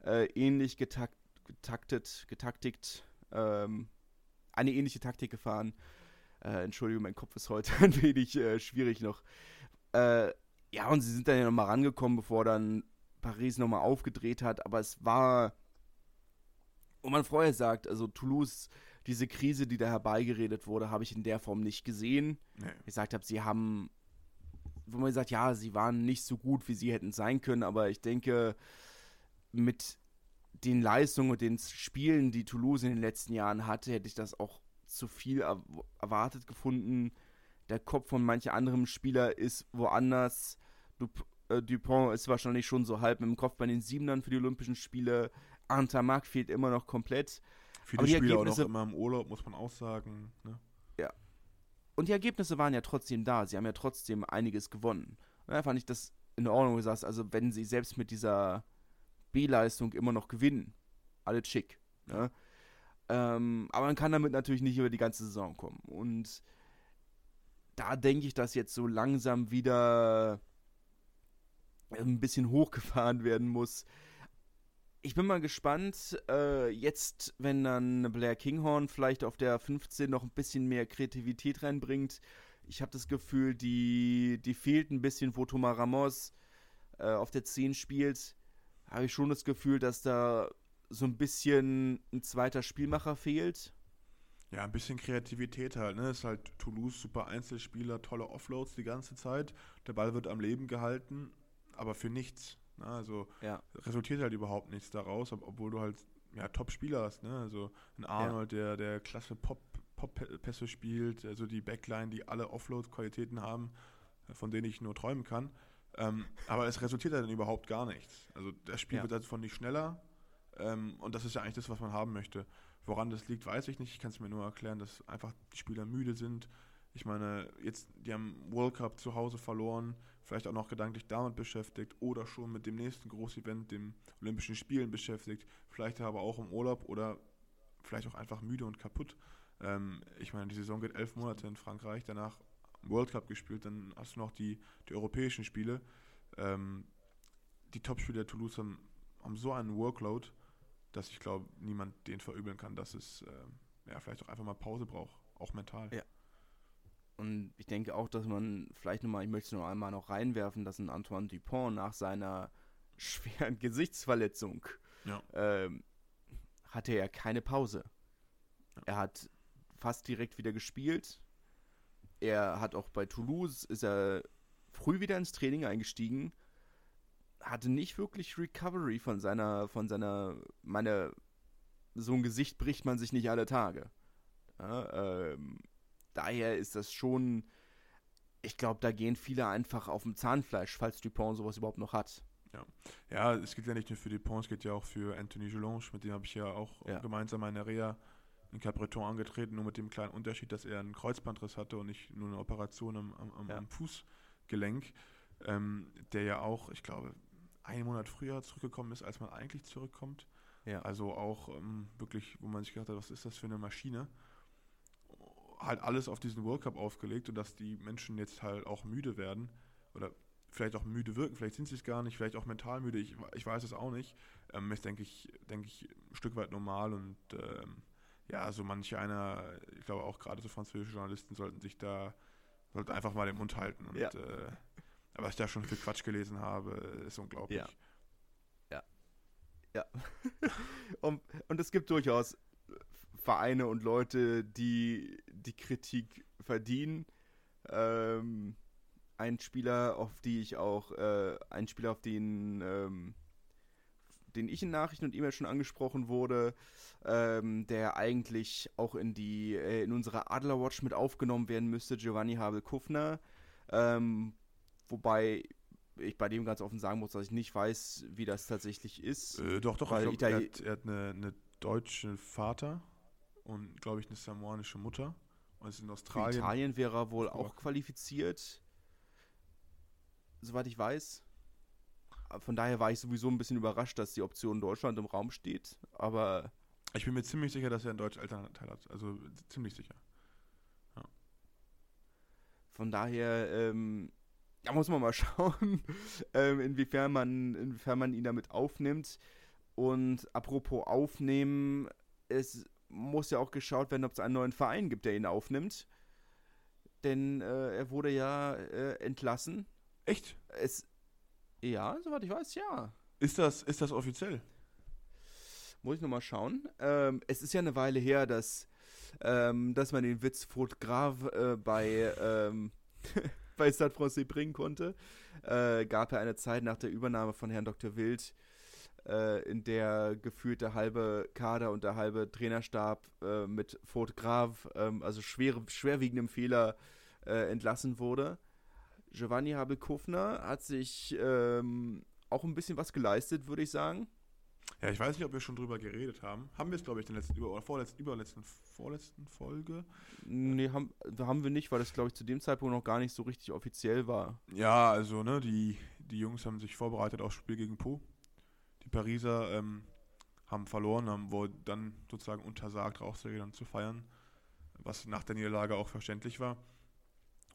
äh, ähnlich getakt, getaktet, getaktigt, ähm, eine ähnliche Taktik gefahren. Äh, Entschuldigung, mein Kopf ist heute ein wenig äh, schwierig noch. Äh, ja, und sie sind dann ja nochmal rangekommen, bevor dann Paris nochmal aufgedreht hat. Aber es war, wo man vorher sagt, also Toulouse, diese Krise, die da herbeigeredet wurde, habe ich in der Form nicht gesehen. Nee. Ich gesagt habe, sie haben, wo man sagt, ja, sie waren nicht so gut, wie sie hätten sein können. Aber ich denke, mit den Leistungen und den Spielen, die Toulouse in den letzten Jahren hatte, hätte ich das auch zu viel erwartet gefunden. Der Kopf von manch anderem Spieler ist woanders. Dup äh, Dupont ist wahrscheinlich schon so halb mit dem Kopf bei den Siebenern für die Olympischen Spiele. Antamak fehlt immer noch komplett. Viele Spieler auch noch immer im Urlaub, muss man auch sagen. Ne? Ja. Und die Ergebnisse waren ja trotzdem da. Sie haben ja trotzdem einiges gewonnen. Und da fand ich das in Ordnung gesagt. Also, wenn sie selbst mit dieser B-Leistung immer noch gewinnen, alles schick. Ne? Ähm, aber man kann damit natürlich nicht über die ganze Saison kommen. Und da denke ich, dass jetzt so langsam wieder ein bisschen hochgefahren werden muss. Ich bin mal gespannt, äh, jetzt, wenn dann Blair Kinghorn vielleicht auf der 15 noch ein bisschen mehr Kreativität reinbringt. Ich habe das Gefühl, die, die fehlt ein bisschen, wo Thomas Ramos äh, auf der 10 spielt. Habe ich schon das Gefühl, dass da so ein bisschen ein zweiter Spielmacher fehlt. Ja, ein bisschen Kreativität halt, ne? Ist halt Toulouse, super Einzelspieler, tolle Offloads die ganze Zeit. Der Ball wird am Leben gehalten, aber für nichts. Ne? Also ja. resultiert halt überhaupt nichts daraus, ob, obwohl du halt ja, Top-Spieler hast. Ne? Also ein Arnold, ja. der, der klasse Pop, Pop-Pässe spielt, also die Backline, die alle Offload-Qualitäten haben, von denen ich nur träumen kann. Ähm, aber es resultiert dann überhaupt gar nichts. Also das Spiel ja. wird davon nicht schneller ähm, und das ist ja eigentlich das, was man haben möchte. Woran das liegt, weiß ich nicht. Ich kann es mir nur erklären, dass einfach die Spieler müde sind. Ich meine, jetzt, die haben World Cup zu Hause verloren, vielleicht auch noch gedanklich damit beschäftigt oder schon mit dem nächsten Großevent, dem Olympischen Spielen beschäftigt, vielleicht aber auch im Urlaub oder vielleicht auch einfach müde und kaputt. Ähm, ich meine, die Saison geht elf Monate in Frankreich, danach World Cup gespielt, dann hast du noch die, die europäischen Spiele. Ähm, die Topspiele der Toulouse haben, haben, so einen Workload, dass ich glaube, niemand den verübeln kann, dass es äh, ja, vielleicht auch einfach mal Pause braucht, auch mental. Ja. Und ich denke auch, dass man vielleicht nochmal, ich möchte es noch einmal noch reinwerfen, dass ein Antoine Dupont nach seiner schweren Gesichtsverletzung ja. ähm, hatte er keine Pause. Ja. Er hat fast direkt wieder gespielt. Er hat auch bei Toulouse, ist er früh wieder ins Training eingestiegen, hatte nicht wirklich Recovery von seiner, von seiner, meine, so ein Gesicht bricht man sich nicht alle Tage. Ja, ähm, daher ist das schon, ich glaube, da gehen viele einfach auf dem Zahnfleisch, falls Dupont sowas überhaupt noch hat. Ja. ja, es geht ja nicht nur für Dupont, es geht ja auch für Anthony Gelange, mit dem habe ich ja auch ja. gemeinsam eine Reha in Capbreton angetreten, nur mit dem kleinen Unterschied, dass er einen Kreuzbandriss hatte und nicht nur eine Operation am, am, ja. am Fußgelenk, ähm, der ja auch, ich glaube, einen Monat früher zurückgekommen ist, als man eigentlich zurückkommt. Ja. Also auch ähm, wirklich, wo man sich gedacht hat, was ist das für eine Maschine? Halt alles auf diesen World Cup aufgelegt und dass die Menschen jetzt halt auch müde werden oder vielleicht auch müde wirken, vielleicht sind sie es gar nicht, vielleicht auch mental müde, ich, ich weiß es auch nicht. Ähm, ist, denke ich, denke ich, ein Stück weit normal und ähm, ja, so manche einer, ich glaube auch gerade so französische Journalisten sollten sich da, sollten einfach mal den Mund halten. Und, ja. äh, was ich da schon für Quatsch gelesen habe, ist unglaublich. Ja. Ja. ja. und, und es gibt durchaus Vereine und Leute, die die Kritik verdienen. Ähm, ein Spieler, auf die ich auch, äh, ein Spieler, auf den, ähm, den ich in Nachrichten und E-Mails schon angesprochen wurde, ähm, der eigentlich auch in die, äh, in unsere Adlerwatch mit aufgenommen werden müsste, Giovanni Habel-Kufner. Ähm, wobei ich bei dem ganz offen sagen muss, dass ich nicht weiß, wie das tatsächlich ist. Äh, doch, doch, ich glaub, er hat, er hat eine, eine deutsche Vater und, glaube ich, eine samoanische Mutter. Und ist in Australien. Für Italien wäre er wohl auch qualifiziert soweit ich weiß. Von daher war ich sowieso ein bisschen überrascht, dass die Option Deutschland im Raum steht. Aber. Ich bin mir ziemlich sicher, dass er einen deutschen Elternteil hat. Also ziemlich sicher. Ja. Von daher, ähm, da muss man mal schauen, ähm, inwiefern, man, inwiefern man ihn damit aufnimmt. Und apropos aufnehmen, es muss ja auch geschaut werden, ob es einen neuen Verein gibt, der ihn aufnimmt. Denn äh, er wurde ja äh, entlassen Echt? Es, ja, soweit ich weiß, ja. Ist das, ist das offiziell? Muss ich nochmal schauen. Ähm, es ist ja eine Weile her, dass, ähm, dass man den Witz Fotograf äh, bei, ähm, bei Stade Francais bringen konnte. Äh, gab ja eine Zeit nach der Übernahme von Herrn Dr. Wild, äh, in der gefühlt der halbe Kader und der halbe Trainerstab äh, mit Fotograf, ähm, also schwere, schwerwiegendem Fehler, äh, entlassen wurde. Giovanni Habel-Kufner hat sich ähm, auch ein bisschen was geleistet, würde ich sagen. Ja, ich weiß nicht, ob wir schon drüber geredet haben. Haben wir es, glaube ich, in der letzten, über, oder vorletzten, überletzten, vorletzten Folge? Nee, haben, haben wir nicht, weil das, glaube ich, zu dem Zeitpunkt noch gar nicht so richtig offiziell war. Ja, also, ne, die, die Jungs haben sich vorbereitet aufs Spiel gegen Po. Die Pariser ähm, haben verloren, haben wohl dann sozusagen untersagt, rauszugehen zu feiern, was nach der Niederlage auch verständlich war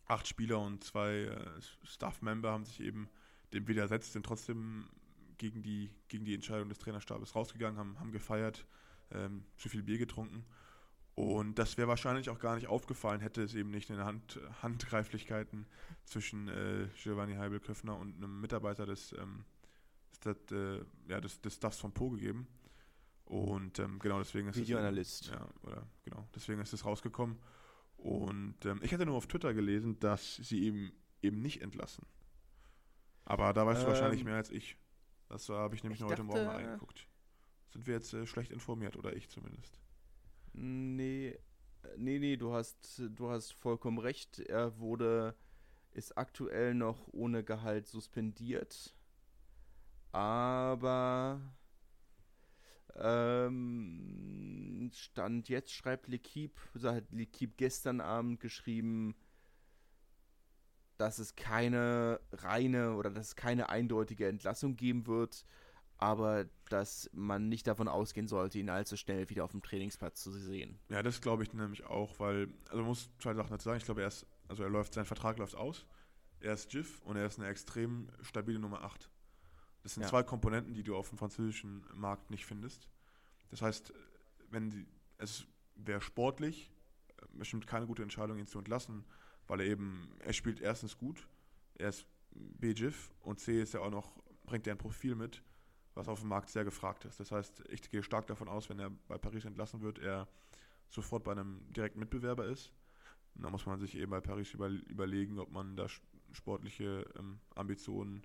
acht Spieler und zwei äh, Staff-Member haben sich eben dem widersetzt, sind trotzdem gegen die, gegen die Entscheidung des Trainerstabes rausgegangen, haben, haben gefeiert, ähm, zu viel Bier getrunken. Und das wäre wahrscheinlich auch gar nicht aufgefallen, hätte es eben nicht eine Hand, Handgreiflichkeiten zwischen äh, Giovanni Heibel-Köffner und einem Mitarbeiter des, ähm, Stat, äh, ja, des, des Staffs von Po gegeben. Und ähm, genau deswegen ist Videoanalyst. Es, ja, oder genau, deswegen ist es rausgekommen. Und ähm, ich hatte nur auf Twitter gelesen, dass sie eben, eben nicht entlassen. Aber da weißt ähm, du wahrscheinlich ähm, mehr als ich. Das habe ich nämlich ich heute dachte, Morgen mal reingeguckt. Sind wir jetzt äh, schlecht informiert, oder ich zumindest? Nee, äh, nee, nee, du hast, du hast vollkommen recht. Er wurde, ist aktuell noch ohne Gehalt suspendiert. Aber ähm, Stand jetzt schreibt L'Equipe, so hat L'Equipe gestern Abend geschrieben, dass es keine reine oder dass es keine eindeutige Entlassung geben wird, aber dass man nicht davon ausgehen sollte, ihn allzu schnell wieder auf dem Trainingsplatz zu sehen. Ja, das glaube ich nämlich auch, weil, also man muss zwei Sachen dazu sagen. Ich glaube, er ist, also er läuft, sein Vertrag läuft aus. Er ist GIF und er ist eine extrem stabile Nummer 8. Das sind ja. zwei Komponenten, die du auf dem französischen Markt nicht findest. Das heißt, wenn die, es wäre sportlich, bestimmt keine gute Entscheidung, ihn zu entlassen, weil er eben, er spielt erstens gut, er ist B-GIF und C ist ja auch noch, bringt er ein Profil mit, was auf dem Markt sehr gefragt ist. Das heißt, ich gehe stark davon aus, wenn er bei Paris entlassen wird, er sofort bei einem direkten Mitbewerber ist. Und da muss man sich eben bei Paris über, überlegen, ob man da sportliche ähm, Ambitionen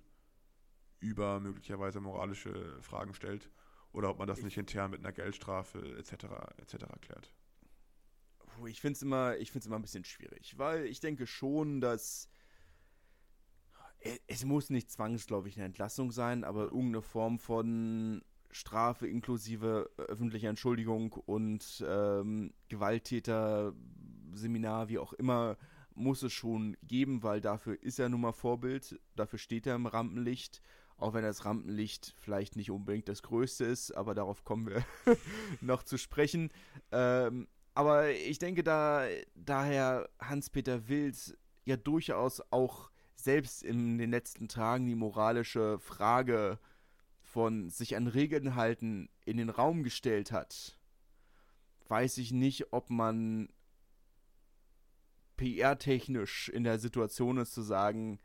über möglicherweise moralische Fragen stellt oder ob man das ich nicht intern mit einer Geldstrafe etc. etc. klärt. Ich finde es immer, immer ein bisschen schwierig, weil ich denke schon, dass es muss nicht zwangsläufig eine Entlassung sein, aber irgendeine Form von Strafe inklusive öffentlicher Entschuldigung und ähm, Gewalttäter-Seminar, wie auch immer, muss es schon geben, weil dafür ist er nun mal Vorbild, dafür steht er im Rampenlicht, auch wenn das Rampenlicht vielleicht nicht unbedingt das Größte ist, aber darauf kommen wir noch zu sprechen. Ähm, aber ich denke, da daher Hans-Peter Wild ja durchaus auch selbst in den letzten Tagen die moralische Frage von sich an Regeln halten in den Raum gestellt hat, weiß ich nicht, ob man PR-technisch in der Situation ist zu sagen,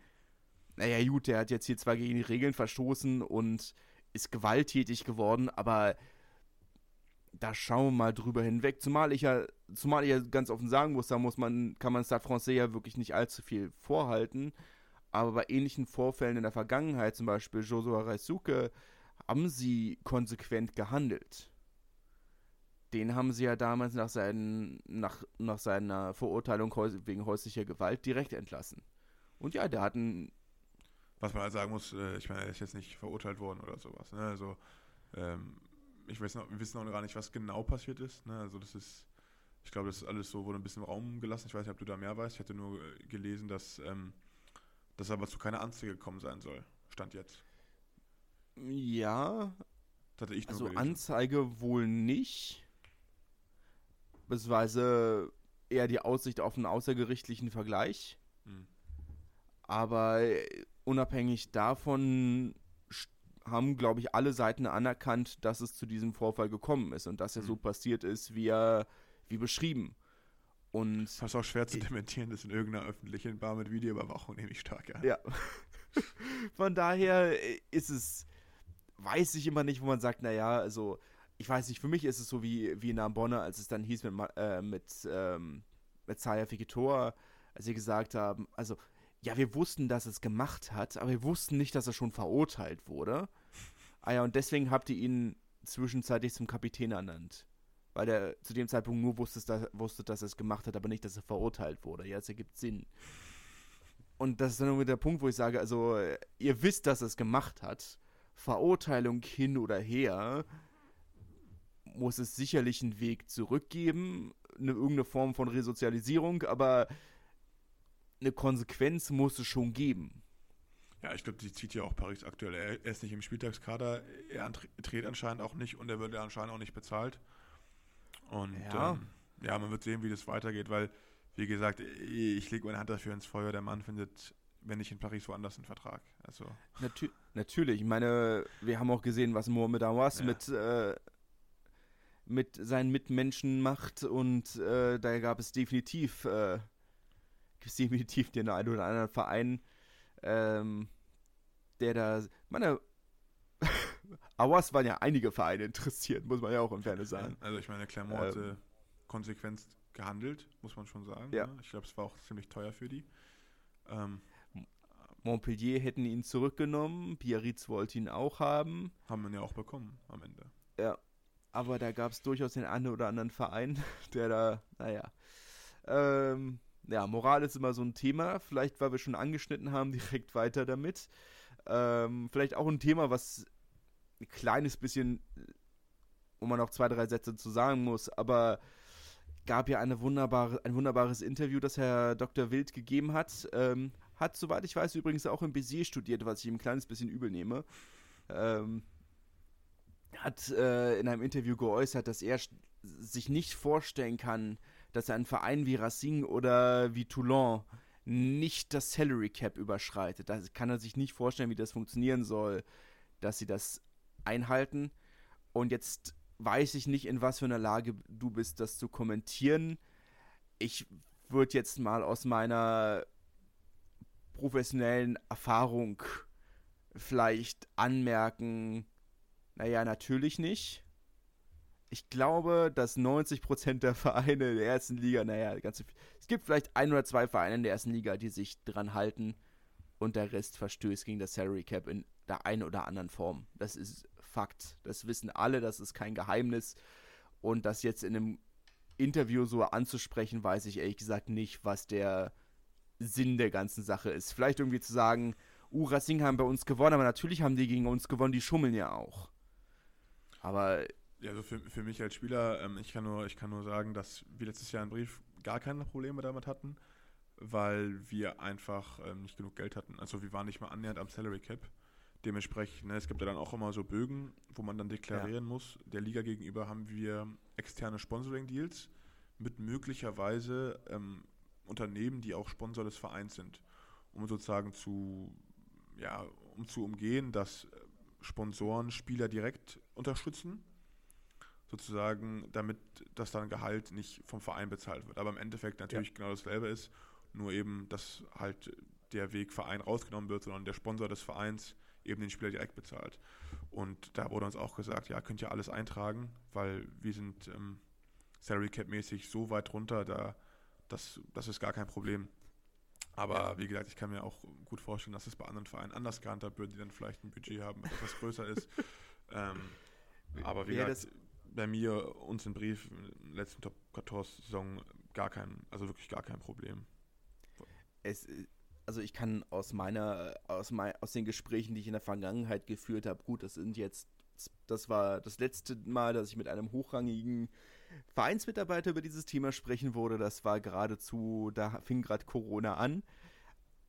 naja gut, der hat jetzt hier zwar gegen die Regeln verstoßen und ist gewalttätig geworden, aber da schauen wir mal drüber hinweg. Zumal ich ja, zumal ich ja ganz offen sagen muss, da muss man, kann man Stade Francais ja wirklich nicht allzu viel vorhalten. Aber bei ähnlichen Vorfällen in der Vergangenheit, zum Beispiel Josua Reisuke, haben sie konsequent gehandelt. Den haben sie ja damals nach, seinen, nach, nach seiner Verurteilung wegen häuslicher Gewalt direkt entlassen. Und ja, der hat einen. Was man halt sagen muss, äh, ich meine, er ist jetzt nicht verurteilt worden oder sowas. Ne? Also, ähm, ich weiß noch, wir wissen noch gar nicht, was genau passiert ist. Ne? Also, das ist. Ich glaube, das ist alles so, wurde ein bisschen Raum gelassen. Ich weiß nicht, ob du da mehr weißt. Ich hatte nur äh, gelesen, dass ähm, dass aber zu keiner Anzeige gekommen sein soll. Stand jetzt. Ja. Das hatte ich also gelesen. Anzeige wohl nicht. Beziehungsweise eher die Aussicht auf einen außergerichtlichen Vergleich. Hm. Aber unabhängig davon haben, glaube ich, alle Seiten anerkannt, dass es zu diesem Vorfall gekommen ist und dass er hm. so passiert ist, wie er wie beschrieben. Und das ist auch schwer zu dementieren, das in irgendeiner öffentlichen Bar mit Videoüberwachung nehme ich stark an. Ja. Von daher ist es, weiß ich immer nicht, wo man sagt, naja, also, ich weiß nicht, für mich ist es so wie, wie in Narbonne, als es dann hieß mit, äh, mit, ähm, mit Zaya Fikitor, als sie gesagt haben, also, ja, wir wussten, dass es gemacht hat, aber wir wussten nicht, dass er schon verurteilt wurde. Ah ja, und deswegen habt ihr ihn zwischenzeitlich zum Kapitän ernannt weil er zu dem Zeitpunkt nur wusste, dass, wusste, dass er es gemacht hat, aber nicht, dass er verurteilt wurde. Ja, es ergibt Sinn. Und das ist dann irgendwie der Punkt, wo ich sage, also, ihr wisst, dass er es gemacht hat. Verurteilung hin oder her, muss es sicherlich einen Weg zurückgeben, eine, irgendeine Form von Resozialisierung, aber eine Konsequenz muss es schon geben. Ja, ich glaube, die zieht ja auch Paris aktuell. Er ist nicht im Spieltagskader, er dreht anscheinend auch nicht und er wird ja anscheinend auch nicht bezahlt. Und ja. Ähm, ja, man wird sehen, wie das weitergeht, weil, wie gesagt, ich lege meine Hand dafür ins Feuer. Der Mann findet, wenn nicht in Paris, woanders einen Vertrag. Also. Natür natürlich. Ich meine, wir haben auch gesehen, was Mohamed Awas ja. mit, äh, mit seinen Mitmenschen macht und äh, da gab es definitiv, äh, definitiv den einen oder anderen Verein, ähm, der da, meine, Awas waren ja einige Vereine interessiert, muss man ja auch im Ferne sagen. Also ich meine, Clermont ähm, hatte konsequent gehandelt, muss man schon sagen. Ja. Ne? Ich glaube, es war auch ziemlich teuer für die. Ähm, Montpellier hätten ihn zurückgenommen, Biarritz wollte ihn auch haben. Haben wir ja auch bekommen am Ende. Ja, aber da gab es durchaus den einen oder anderen Verein, der da, naja. Ähm, ja, Moral ist immer so ein Thema. Vielleicht, weil wir schon angeschnitten haben, direkt weiter damit. Ähm, vielleicht auch ein Thema, was ein kleines bisschen, wo man noch zwei, drei Sätze zu sagen muss, aber gab ja eine wunderbare, ein wunderbares Interview, das Herr Dr. Wild gegeben hat. Ähm, hat, soweit ich weiß, übrigens auch in Béziers studiert, was ich ihm ein kleines bisschen übel nehme. Ähm, hat äh, in einem Interview geäußert, dass er sich nicht vorstellen kann, dass ein Verein wie Racing oder wie Toulon nicht das Salary Cap überschreitet. Da kann er sich nicht vorstellen, wie das funktionieren soll, dass sie das einhalten. Und jetzt weiß ich nicht, in was für einer Lage du bist, das zu kommentieren. Ich würde jetzt mal aus meiner professionellen Erfahrung vielleicht anmerken, naja, natürlich nicht. Ich glaube, dass 90% der Vereine der ersten Liga, naja, ganz, es gibt vielleicht ein oder zwei Vereine in der ersten Liga, die sich dran halten und der Rest verstößt gegen das Salary Cap in der einen oder anderen Form. Das ist Fakt. Das wissen alle, das ist kein Geheimnis. Und das jetzt in einem Interview so anzusprechen, weiß ich ehrlich gesagt nicht, was der Sinn der ganzen Sache ist. Vielleicht irgendwie zu sagen, uh, Racing haben bei uns gewonnen, aber natürlich haben die gegen uns gewonnen, die schummeln ja auch. Aber. Ja, also für, für mich als Spieler, ähm, ich, kann nur, ich kann nur sagen, dass wir letztes Jahr im Brief gar keine Probleme damit hatten, weil wir einfach ähm, nicht genug Geld hatten. Also wir waren nicht mal annähernd am Salary Cap. Dementsprechend, ne, es gibt ja dann auch immer so Bögen, wo man dann deklarieren ja. muss. Der Liga gegenüber haben wir externe Sponsoring-Deals mit möglicherweise ähm, Unternehmen, die auch Sponsor des Vereins sind, um sozusagen zu, ja, um zu umgehen, dass Sponsoren Spieler direkt unterstützen, sozusagen, damit das dann Gehalt nicht vom Verein bezahlt wird. Aber im Endeffekt natürlich ja. genau dasselbe ist, nur eben, dass halt der Weg Verein rausgenommen wird, sondern der Sponsor des Vereins eben den Spieler direkt bezahlt. Und da wurde uns auch gesagt, ja, könnt ihr alles eintragen, weil wir sind ähm, Salary Cap mäßig so weit runter, da das, das ist gar kein Problem. Aber ja. wie gesagt, ich kann mir auch gut vorstellen, dass es bei anderen Vereinen anders gehandhabt wird, die dann vielleicht ein Budget haben, das etwas größer ist. ähm, aber wie gesagt, bei mir, uns im Brief, in der letzten Top 14 Saison gar kein, also wirklich gar kein Problem. Es, also ich kann aus meiner, aus, mein, aus den Gesprächen, die ich in der Vergangenheit geführt habe, gut, das sind jetzt, das war das letzte Mal, dass ich mit einem hochrangigen Vereinsmitarbeiter über dieses Thema sprechen wurde. Das war geradezu, da fing gerade Corona an.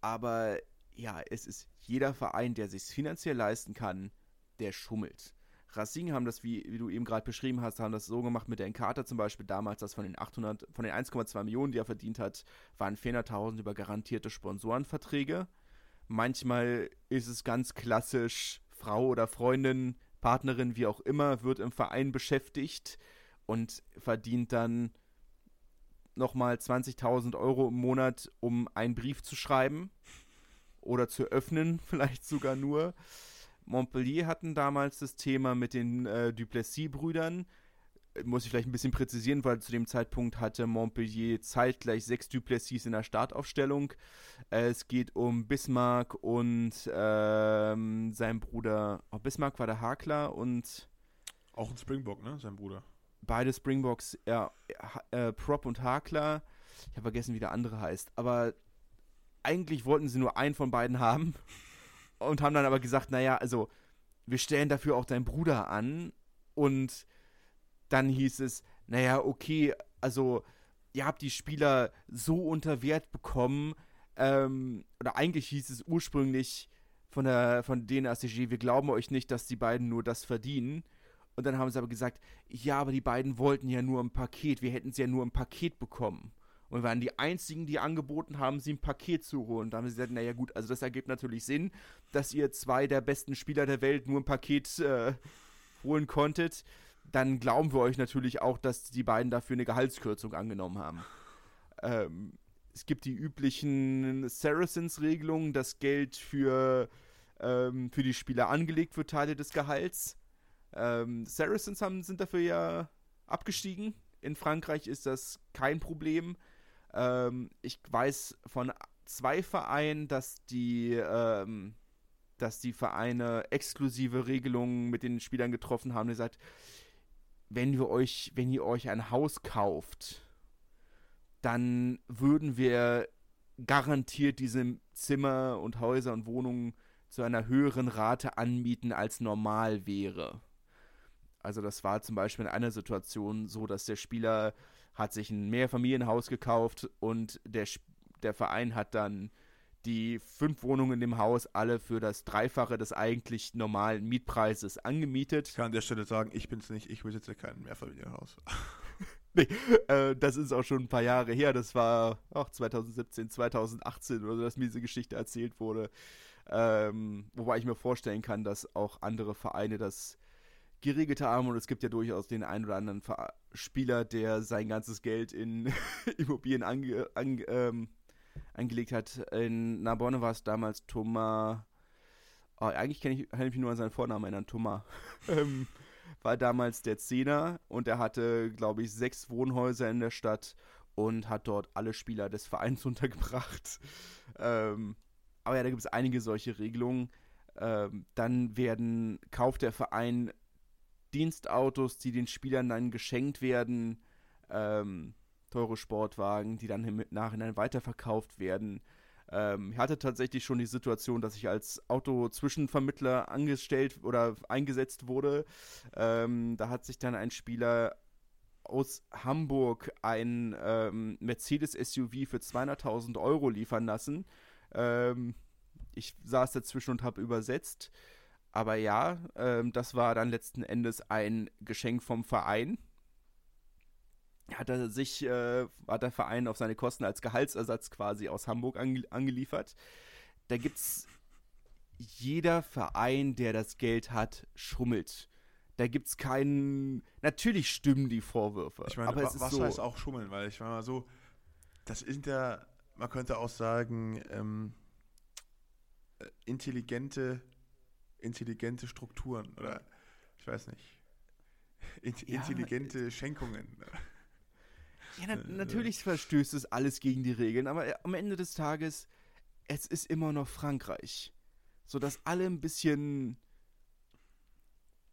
Aber ja, es ist jeder Verein, der sich finanziell leisten kann, der schummelt. Racing haben das, wie, wie du eben gerade beschrieben hast, haben das so gemacht mit der Encarta zum Beispiel damals, dass von den 800, von den 1,2 Millionen, die er verdient hat, waren 400.000 über garantierte Sponsorenverträge. Manchmal ist es ganz klassisch, Frau oder Freundin, Partnerin, wie auch immer, wird im Verein beschäftigt und verdient dann nochmal 20.000 Euro im Monat, um einen Brief zu schreiben oder zu öffnen, vielleicht sogar nur. Montpellier hatten damals das Thema mit den äh, Duplessis-Brüdern. Muss ich vielleicht ein bisschen präzisieren, weil zu dem Zeitpunkt hatte Montpellier zeitgleich sechs Duplessis in der Startaufstellung. Äh, es geht um Bismarck und ähm, sein Bruder. Oh, Bismarck war der Hakler und. Auch ein Springbok, ne? Sein Bruder beide Springboks, ja, äh, Prop und Hakler. Ich habe vergessen, wie der andere heißt. Aber eigentlich wollten sie nur einen von beiden haben und haben dann aber gesagt, naja, also wir stellen dafür auch deinen Bruder an und dann hieß es, naja, okay, also ihr habt die Spieler so unter Wert bekommen, ähm, oder eigentlich hieß es ursprünglich von der von denen ACG, wir glauben euch nicht, dass die beiden nur das verdienen. Und dann haben sie aber gesagt, ja, aber die beiden wollten ja nur ein Paket, wir hätten sie ja nur ein Paket bekommen. Und waren die einzigen, die angeboten haben, sie ein Paket zu holen. Da haben sie gesagt, naja gut, also das ergibt natürlich Sinn, dass ihr zwei der besten Spieler der Welt nur ein Paket äh, holen konntet. Dann glauben wir euch natürlich auch, dass die beiden dafür eine Gehaltskürzung angenommen haben. Ähm, es gibt die üblichen Saracens-Regelungen, dass Geld für, ähm, für die Spieler angelegt wird, Teile des Gehalts. Ähm, Saracens haben, sind dafür ja abgestiegen. In Frankreich ist das kein Problem. Ähm, ich weiß von zwei Vereinen, dass die, ähm, dass die Vereine exklusive Regelungen mit den Spielern getroffen haben. Die sagt, wenn wir euch, wenn ihr euch ein Haus kauft, dann würden wir garantiert diese Zimmer und Häuser und Wohnungen zu einer höheren Rate anbieten, als normal wäre. Also das war zum Beispiel in einer Situation so, dass der Spieler hat sich ein Mehrfamilienhaus gekauft und der, der Verein hat dann die fünf Wohnungen in dem Haus alle für das Dreifache des eigentlich normalen Mietpreises angemietet. Ich kann an der Stelle sagen, ich bin es nicht, ich besitze kein Mehrfamilienhaus. nee, äh, das ist auch schon ein paar Jahre her. Das war auch 2017, 2018 oder so, dass mir diese Geschichte erzählt wurde. Ähm, wobei ich mir vorstellen kann, dass auch andere Vereine das geregelt haben und es gibt ja durchaus den einen oder anderen Spieler, der sein ganzes Geld in Immobilien ange, an, ähm, angelegt hat. In Narbonne war es damals Thomas. Oh, eigentlich kann ich, kann ich mich nur an seinen Vornamen erinnern, Thomas. ähm, war damals der Zehner und er hatte, glaube ich, sechs Wohnhäuser in der Stadt und hat dort alle Spieler des Vereins untergebracht. Ähm, aber ja, da gibt es einige solche Regelungen. Ähm, dann werden, kauft der Verein Dienstautos, die den Spielern dann geschenkt werden. Ähm, teure Sportwagen, die dann im Nachhinein weiterverkauft werden. Ähm, ich hatte tatsächlich schon die Situation, dass ich als Auto-Zwischenvermittler angestellt oder eingesetzt wurde. Ähm, da hat sich dann ein Spieler aus Hamburg ein ähm, Mercedes-SUV für 200.000 Euro liefern lassen. Ähm, ich saß dazwischen und habe übersetzt. Aber ja, ähm, das war dann letzten Endes ein Geschenk vom Verein hat er sich, äh, hat der Verein auf seine Kosten als Gehaltsersatz quasi aus Hamburg ange angeliefert. Da gibt's jeder Verein, der das Geld hat, schummelt. Da gibt's keinen. Natürlich stimmen die Vorwürfe. Ich meine, aber wa was so heißt auch schummeln? Weil ich meine mal so, das sind ja, man könnte auch sagen, ähm, äh, intelligente, intelligente Strukturen oder ich weiß nicht. Int ja, intelligente Schenkungen. Ja, na, äh, natürlich verstößt es alles gegen die Regeln, aber äh, am Ende des Tages, es ist immer noch Frankreich. So dass alle ein bisschen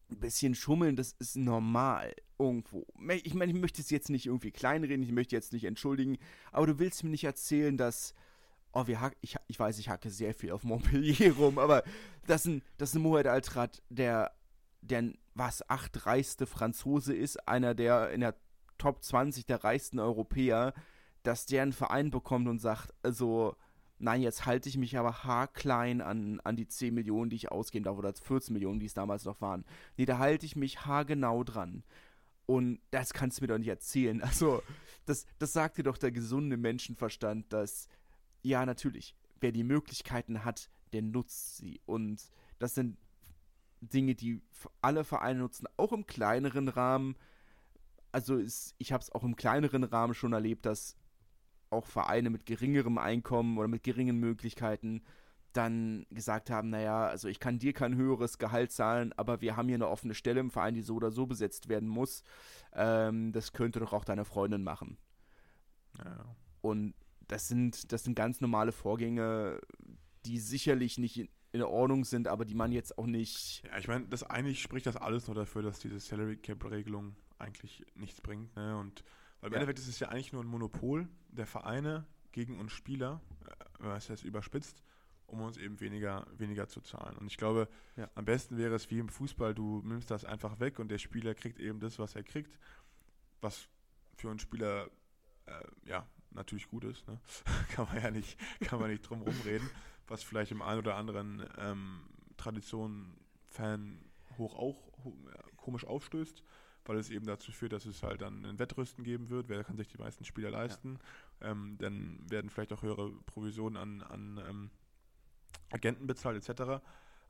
ein bisschen schummeln, das ist normal irgendwo. Ich meine, ich möchte es jetzt nicht irgendwie kleinreden, ich möchte jetzt nicht entschuldigen, aber du willst mir nicht erzählen, dass oh, wir hack, ich, ich weiß, ich hacke sehr viel auf Montpellier rum, aber das ist ein, das ist ein Mohamed Altrat, der, der was acht reichste Franzose ist, einer der in der Top 20 der reichsten Europäer, dass der einen Verein bekommt und sagt, also, nein, jetzt halte ich mich aber haarklein an, an die 10 Millionen, die ich ausgeben darf, oder 14 Millionen, die es damals noch waren. Nee, da halte ich mich haargenau dran. Und das kannst du mir doch nicht erzählen. Also, das, das sagt dir doch der gesunde Menschenverstand, dass, ja, natürlich, wer die Möglichkeiten hat, der nutzt sie. Und das sind Dinge, die alle Vereine nutzen, auch im kleineren Rahmen also ist, ich habe es auch im kleineren Rahmen schon erlebt, dass auch Vereine mit geringerem Einkommen oder mit geringen Möglichkeiten dann gesagt haben, naja, also ich kann dir kein höheres Gehalt zahlen, aber wir haben hier eine offene Stelle im Verein, die so oder so besetzt werden muss. Ähm, das könnte doch auch deine Freundin machen. Ja. Und das sind, das sind ganz normale Vorgänge, die sicherlich nicht in, in Ordnung sind, aber die man jetzt auch nicht. Ja, ich meine, das eigentlich spricht das alles nur dafür, dass diese Salary Cap Regelung eigentlich nichts bringt. Ne? Und weil im ja. Endeffekt ist es ja eigentlich nur ein Monopol der Vereine gegen uns Spieler, äh, was heißt überspitzt, um uns eben weniger, weniger zu zahlen. Und ich glaube, ja. am besten wäre es wie im Fußball, du nimmst das einfach weg und der Spieler kriegt eben das, was er kriegt, was für einen Spieler äh, ja natürlich gut ist. Ne? kann man ja nicht, kann man nicht drum rumreden, was vielleicht im einen oder anderen ähm, Tradition-Fan hoch auch ja, komisch aufstößt weil es eben dazu führt, dass es halt dann ein Wettrüsten geben wird. Wer kann sich die meisten Spieler leisten? Ja. Ähm, dann werden vielleicht auch höhere Provisionen an, an ähm, Agenten bezahlt, etc.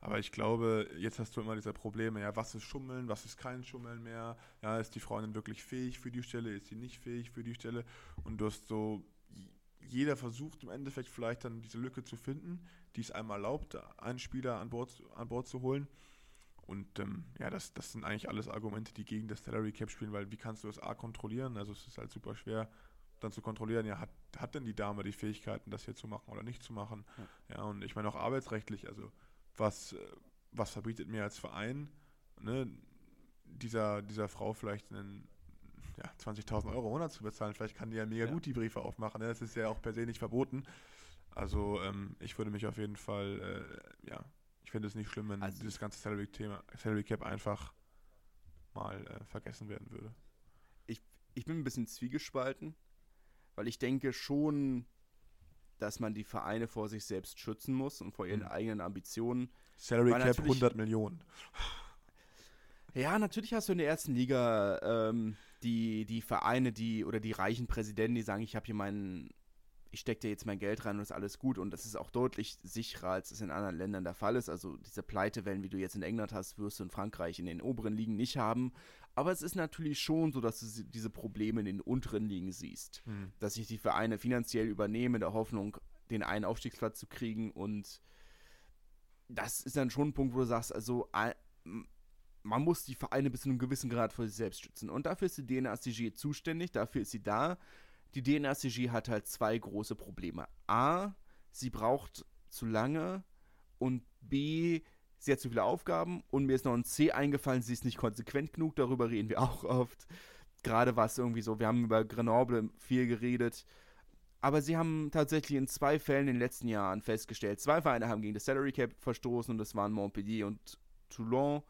Aber ich glaube, jetzt hast du immer diese Probleme, ja, was ist Schummeln, was ist kein Schummeln mehr? Ja, ist die Freundin wirklich fähig für die Stelle, ist sie nicht fähig für die Stelle? Und du hast so, jeder versucht im Endeffekt vielleicht dann diese Lücke zu finden, die es einmal erlaubt, einen Spieler an Bord, an Bord zu holen. Und ähm, ja, das, das sind eigentlich alles Argumente, die gegen das Salary Cap spielen, weil wie kannst du das A kontrollieren? Also es ist halt super schwer, dann zu kontrollieren, ja, hat, hat denn die Dame die Fähigkeiten, das hier zu machen oder nicht zu machen? Ja, ja und ich meine auch arbeitsrechtlich, also was, was verbietet mir als Verein, ne, dieser, dieser Frau vielleicht einen ja, 20.000 Euro im Monat zu bezahlen. Vielleicht kann die ja mega ja. gut die Briefe aufmachen. Ne? Das ist ja auch per se nicht verboten. Also ähm, ich würde mich auf jeden Fall, äh, ja, ich finde es nicht schlimm, wenn also, dieses ganze Salary-Thema, Salary Cap einfach mal äh, vergessen werden würde. Ich, ich bin ein bisschen zwiegespalten, weil ich denke schon, dass man die Vereine vor sich selbst schützen muss und vor ihren mhm. eigenen Ambitionen. Salary Cap 100 Millionen. Ja, natürlich hast du in der ersten Liga ähm, die, die Vereine, die oder die reichen Präsidenten, die sagen, ich habe hier meinen, ich stecke dir jetzt mein Geld rein und ist alles gut. Und das ist auch deutlich sicherer, als es in anderen Ländern der Fall ist. Also diese Pleitewellen, wie du jetzt in England hast, wirst du in Frankreich in den oberen Ligen nicht haben. Aber es ist natürlich schon so, dass du diese Probleme in den unteren Ligen siehst. Hm. Dass sich die Vereine finanziell übernehmen, in der Hoffnung, den einen Aufstiegsplatz zu kriegen. Und das ist dann schon ein Punkt, wo du sagst, also man muss die Vereine bis zu einem gewissen Grad vor sich selbst schützen. Und dafür ist die DNACG zuständig, dafür ist sie da. Die DNACG hat halt zwei große Probleme. A, sie braucht zu lange und B, sie hat zu viele Aufgaben und mir ist noch ein C eingefallen, sie ist nicht konsequent genug, darüber reden wir auch oft. Gerade war es irgendwie so, wir haben über Grenoble viel geredet, aber sie haben tatsächlich in zwei Fällen in den letzten Jahren festgestellt, zwei Vereine haben gegen das Salary Cap verstoßen und das waren Montpellier und Toulon.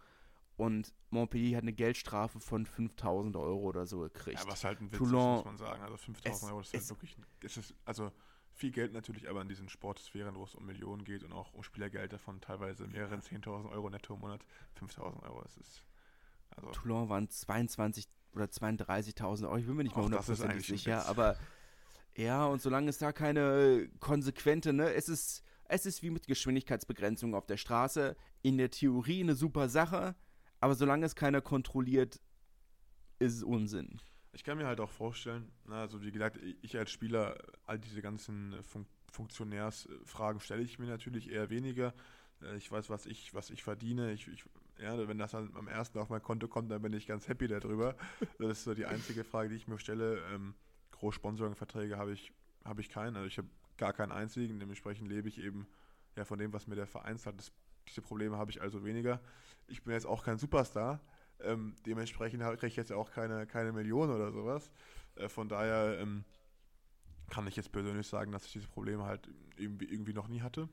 Und Montpellier hat eine Geldstrafe von 5000 Euro oder so gekriegt. Ja, was halt ein Witz Toulon, ist, muss man sagen. Also 5000 Euro, ist halt wirklich, es ist, also viel Geld natürlich, aber in diesen Sportsphären, wo es um Millionen geht und auch um Spielergelder von teilweise mehreren 10.000 Euro netto im Monat, 5.000 Euro, das ist, also. Toulon waren 22 oder 32.000 Euro, ich bin mir nicht mal hundertprozentig sicher, aber ja, und solange es da keine konsequente, ne, es ist, es ist wie mit Geschwindigkeitsbegrenzung auf der Straße, in der Theorie eine super Sache, aber solange es keiner kontrolliert, ist es Unsinn. Ich kann mir halt auch vorstellen, also wie gesagt, ich als Spieler, all diese ganzen Fun Funktionärsfragen stelle ich mir natürlich eher weniger. Äh, ich weiß, was ich, was ich verdiene. Ich, ich, ja, wenn das dann am ersten auf mein Konto kommt, dann bin ich ganz happy darüber. Das ist so die einzige Frage, die ich mir stelle. Ähm, Groß-Sponsoring-Verträge habe ich, habe ich keinen. Also ich habe gar keinen einzigen. Dementsprechend lebe ich eben ja von dem, was mir der Verein zahlt. Das diese Probleme habe ich also weniger. Ich bin jetzt auch kein Superstar. Ähm, dementsprechend kriege ich jetzt auch keine, keine Million oder sowas. Äh, von daher ähm, kann ich jetzt persönlich sagen, dass ich diese Probleme halt irgendwie, irgendwie noch nie hatte.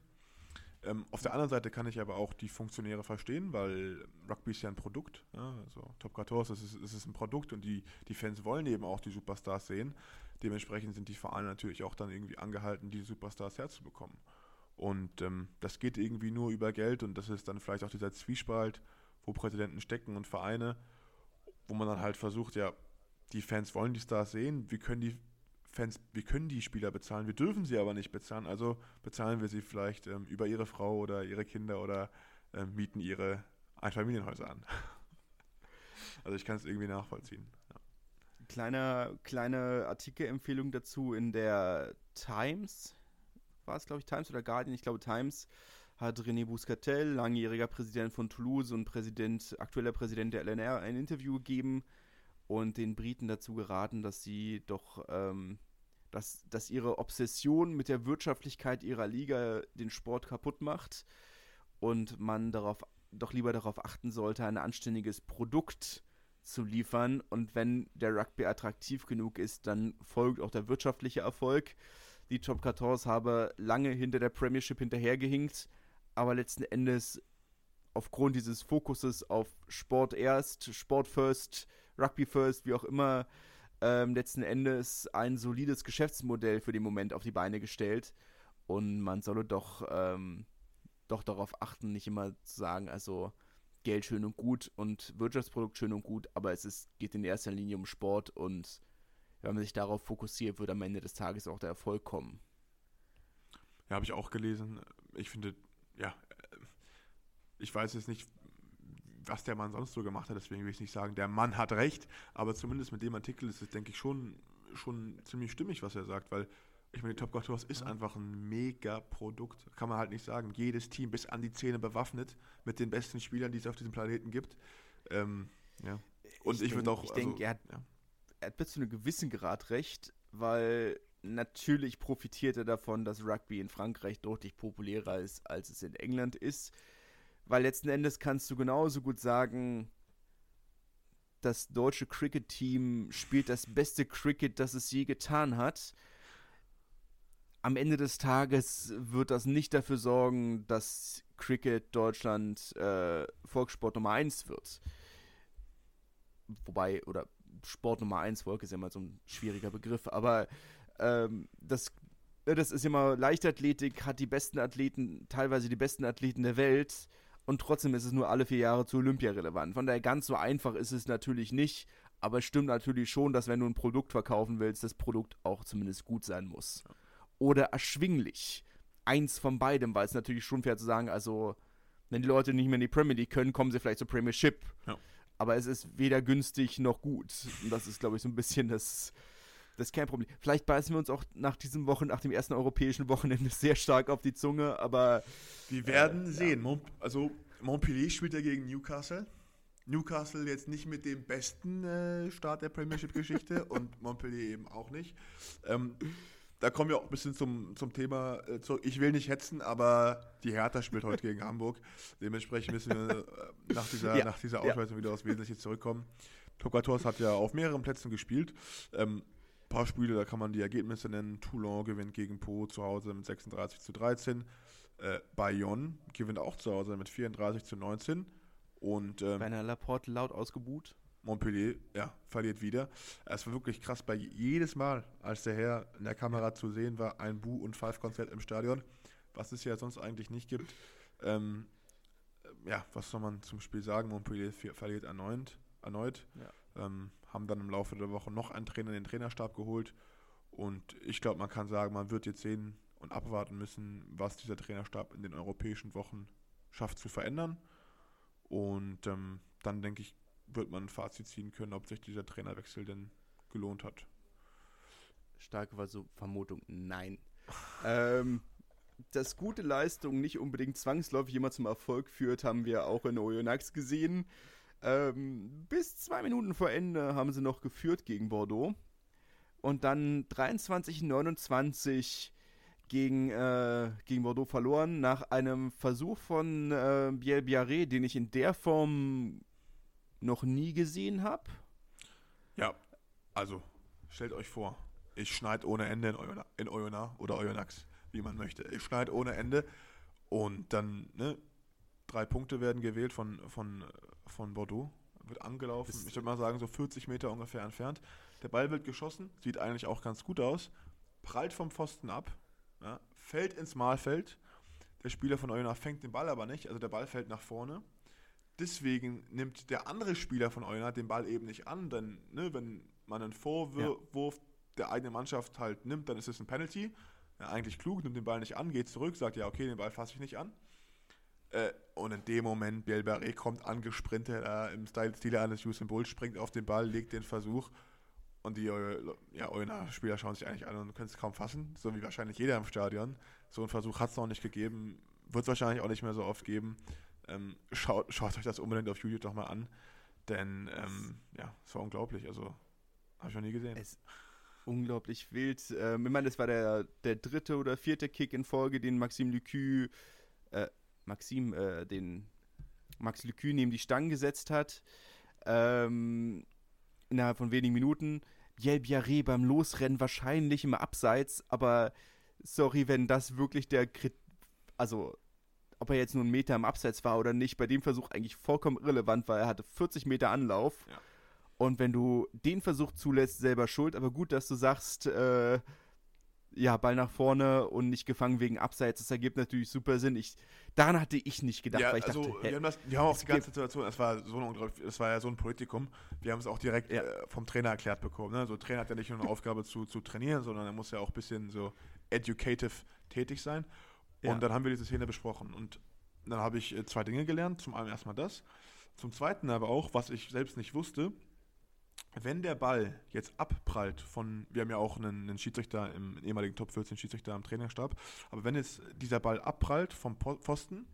Ähm, auf der anderen Seite kann ich aber auch die Funktionäre verstehen, weil Rugby ist ja ein Produkt. Ja? Also Top 14 ist, ist, ist ein Produkt und die, die Fans wollen eben auch die Superstars sehen. Dementsprechend sind die Vereine natürlich auch dann irgendwie angehalten, die Superstars herzubekommen. Und ähm, das geht irgendwie nur über Geld und das ist dann vielleicht auch dieser Zwiespalt, wo Präsidenten stecken und Vereine, wo man dann halt versucht, ja, die Fans wollen die Stars sehen, wir können die Fans, wir können die Spieler bezahlen, wir dürfen sie aber nicht bezahlen, also bezahlen wir sie vielleicht ähm, über ihre Frau oder ihre Kinder oder ähm, mieten ihre Einfamilienhäuser an. also ich kann es irgendwie nachvollziehen. Ja. Kleine, kleine Artikelempfehlung dazu in der Times war es, glaube ich, Times oder Guardian, ich glaube Times, hat René Bouscatel, langjähriger Präsident von Toulouse und Präsident, aktueller Präsident der LNR, ein Interview gegeben und den Briten dazu geraten, dass sie doch, ähm, dass, dass ihre Obsession mit der Wirtschaftlichkeit ihrer Liga den Sport kaputt macht und man darauf doch lieber darauf achten sollte, ein anständiges Produkt zu liefern. Und wenn der Rugby attraktiv genug ist, dann folgt auch der wirtschaftliche Erfolg. Die Top 14 habe lange hinter der Premiership hinterhergehinkt, aber letzten Endes aufgrund dieses Fokuses auf Sport erst, Sport first, Rugby first, wie auch immer, ähm, letzten Endes ein solides Geschäftsmodell für den Moment auf die Beine gestellt. Und man solle doch, ähm, doch darauf achten, nicht immer zu sagen, also Geld schön und gut und Wirtschaftsprodukt schön und gut, aber es ist, geht in erster Linie um Sport und wenn man sich darauf fokussiert, wird am Ende des Tages auch der Erfolg kommen. Ja, habe ich auch gelesen. Ich finde, ja, ich weiß jetzt nicht, was der Mann sonst so gemacht hat, deswegen will ich nicht sagen, der Mann hat recht, aber zumindest mit dem Artikel ist es, denke ich, schon, schon ziemlich stimmig, was er sagt, weil ich meine, die Top Got ist einfach ein mega Produkt. Kann man halt nicht sagen. Jedes Team bis an die Zähne bewaffnet mit den besten Spielern, die es auf diesem Planeten gibt. Ähm, ja. Und ich, ich würde auch. Ich also, denke, er hat ja er hat bis zu einem gewissen Grad recht, weil natürlich profitiert er davon, dass Rugby in Frankreich deutlich populärer ist, als es in England ist. Weil letzten Endes kannst du genauso gut sagen, das deutsche Cricket-Team spielt das beste Cricket, das es je getan hat. Am Ende des Tages wird das nicht dafür sorgen, dass Cricket Deutschland äh, Volkssport Nummer 1 wird. Wobei, oder Sport Nummer 1, Volk ist ja immer so ein schwieriger Begriff, aber ähm, das, ne, das ist immer Leichtathletik, hat die besten Athleten, teilweise die besten Athleten der Welt und trotzdem ist es nur alle vier Jahre zu Olympia relevant. Von daher ganz so einfach ist es natürlich nicht, aber es stimmt natürlich schon, dass wenn du ein Produkt verkaufen willst, das Produkt auch zumindest gut sein muss. Oder erschwinglich. Eins von beidem, weil es natürlich schon fair zu sagen, also wenn die Leute nicht mehr in die Premier League können, kommen sie vielleicht zur Premiership. Ja. Aber es ist weder günstig noch gut. Und das ist, glaube ich, so ein bisschen das, das ist kein Problem. Vielleicht beißen wir uns auch nach diesem Wochen, nach dem ersten europäischen Wochenende sehr stark auf die Zunge, aber. Wir werden äh, sehen. Ja. Also Montpellier spielt ja gegen Newcastle. Newcastle jetzt nicht mit dem besten äh, Start der Premiership-Geschichte und Montpellier eben auch nicht. Ähm, da kommen wir auch ein bisschen zum, zum Thema äh, zurück. Ich will nicht hetzen, aber die Hertha spielt heute gegen Hamburg. Dementsprechend müssen wir äh, nach dieser, ja. nach dieser Ausweisung ja. wieder aufs Wesentliche zurückkommen. Tokatos hat ja auf mehreren Plätzen gespielt. Ähm, paar Spiele, da kann man die Ergebnisse nennen. Toulon gewinnt gegen Po zu Hause mit 36 zu 13. Äh, Bayonne gewinnt auch zu Hause mit 34 zu 19. Und ähm, Werner Laporte laut ausgebuht. Montpellier, ja, verliert wieder. Es war wirklich krass, bei jedes Mal, als der Herr in der Kamera zu sehen war, ein Bu- und Five-Konzert im Stadion, was es ja sonst eigentlich nicht gibt. Ähm, ja, was soll man zum Spiel sagen? Montpellier verliert erneut. erneut. Ja. Ähm, haben dann im Laufe der Woche noch einen Trainer in den Trainerstab geholt. Und ich glaube, man kann sagen, man wird jetzt sehen und abwarten müssen, was dieser Trainerstab in den europäischen Wochen schafft zu verändern. Und ähm, dann denke ich, wird man ein Fazit ziehen können, ob sich dieser Trainerwechsel denn gelohnt hat. Starke Vermutung, nein. ähm, dass gute Leistung nicht unbedingt zwangsläufig immer zum Erfolg führt, haben wir auch in Oyonnax gesehen. Ähm, bis zwei Minuten vor Ende haben sie noch geführt gegen Bordeaux. Und dann 23-29 gegen, äh, gegen Bordeaux verloren, nach einem Versuch von äh, Biel Biarré, den ich in der Form noch nie gesehen habe. Ja, also stellt euch vor, ich schneide ohne Ende in, Oyona, in Oyonnax oder Oyonnax, wie man möchte. Ich schneide ohne Ende und dann, ne, drei Punkte werden gewählt von, von von Bordeaux. Wird angelaufen, ich würde mal sagen, so 40 Meter ungefähr entfernt. Der Ball wird geschossen, sieht eigentlich auch ganz gut aus. Prallt vom Pfosten ab, ja, fällt ins Mahlfeld. Der Spieler von Oyonnax fängt den Ball aber nicht, also der Ball fällt nach vorne. Deswegen nimmt der andere Spieler von Oyonnax den Ball eben nicht an, denn ne, wenn man einen Vorwurf ja. der eigenen Mannschaft halt nimmt, dann ist es ein Penalty. Ja, eigentlich klug, nimmt den Ball nicht an, geht zurück, sagt ja, okay, den Ball fasse ich nicht an. Äh, und in dem Moment, Bielbarré kommt angesprintet äh, im Style, Stil eines Usain Bolt, springt auf den Ball, legt den Versuch und die ja, Oyonnax-Spieler schauen sich eigentlich an und können es kaum fassen, so wie wahrscheinlich jeder im Stadion. So einen Versuch hat es noch nicht gegeben, wird es wahrscheinlich auch nicht mehr so oft geben. Ähm, schaut, schaut euch das unbedingt auf YouTube doch mal an, denn ähm, ja, es war unglaublich, also habe ich noch nie gesehen. Es unglaublich wild. Ähm, ich meine, das war der, der dritte oder vierte Kick in Folge, den Maxime Lucu äh, Maxim, äh, den Max Lecue neben die Stangen gesetzt hat. Ähm, innerhalb von wenigen Minuten. Biel Biarré beim Losrennen wahrscheinlich im Abseits, aber sorry, wenn das wirklich der Krit also ob er jetzt nur einen Meter im Abseits war oder nicht, bei dem Versuch eigentlich vollkommen irrelevant, weil er hatte 40 Meter Anlauf. Ja. Und wenn du den Versuch zulässt, selber schuld. Aber gut, dass du sagst, äh, ja, Ball nach vorne und nicht gefangen wegen Abseits. Das ergibt natürlich super Sinn. Ich, daran hatte ich nicht gedacht, ja, weil ich also, dachte, wir, haben das, wir haben auch die ganze Situation, es war so ein es war ja so ein Politikum, wir haben es auch direkt ja. äh, vom Trainer erklärt bekommen. Ne? So, Trainer hat ja nicht nur eine Aufgabe zu, zu trainieren, sondern er muss ja auch ein bisschen so educative tätig sein. Und dann haben wir diese Szene besprochen. Und dann habe ich äh, zwei Dinge gelernt. Zum einen erstmal das. Zum zweiten aber auch, was ich selbst nicht wusste, wenn der Ball jetzt abprallt von, wir haben ja auch einen, einen Schiedsrichter im ehemaligen Top 14 Schiedsrichter am Trainerstab, aber wenn jetzt dieser Ball abprallt vom Pfosten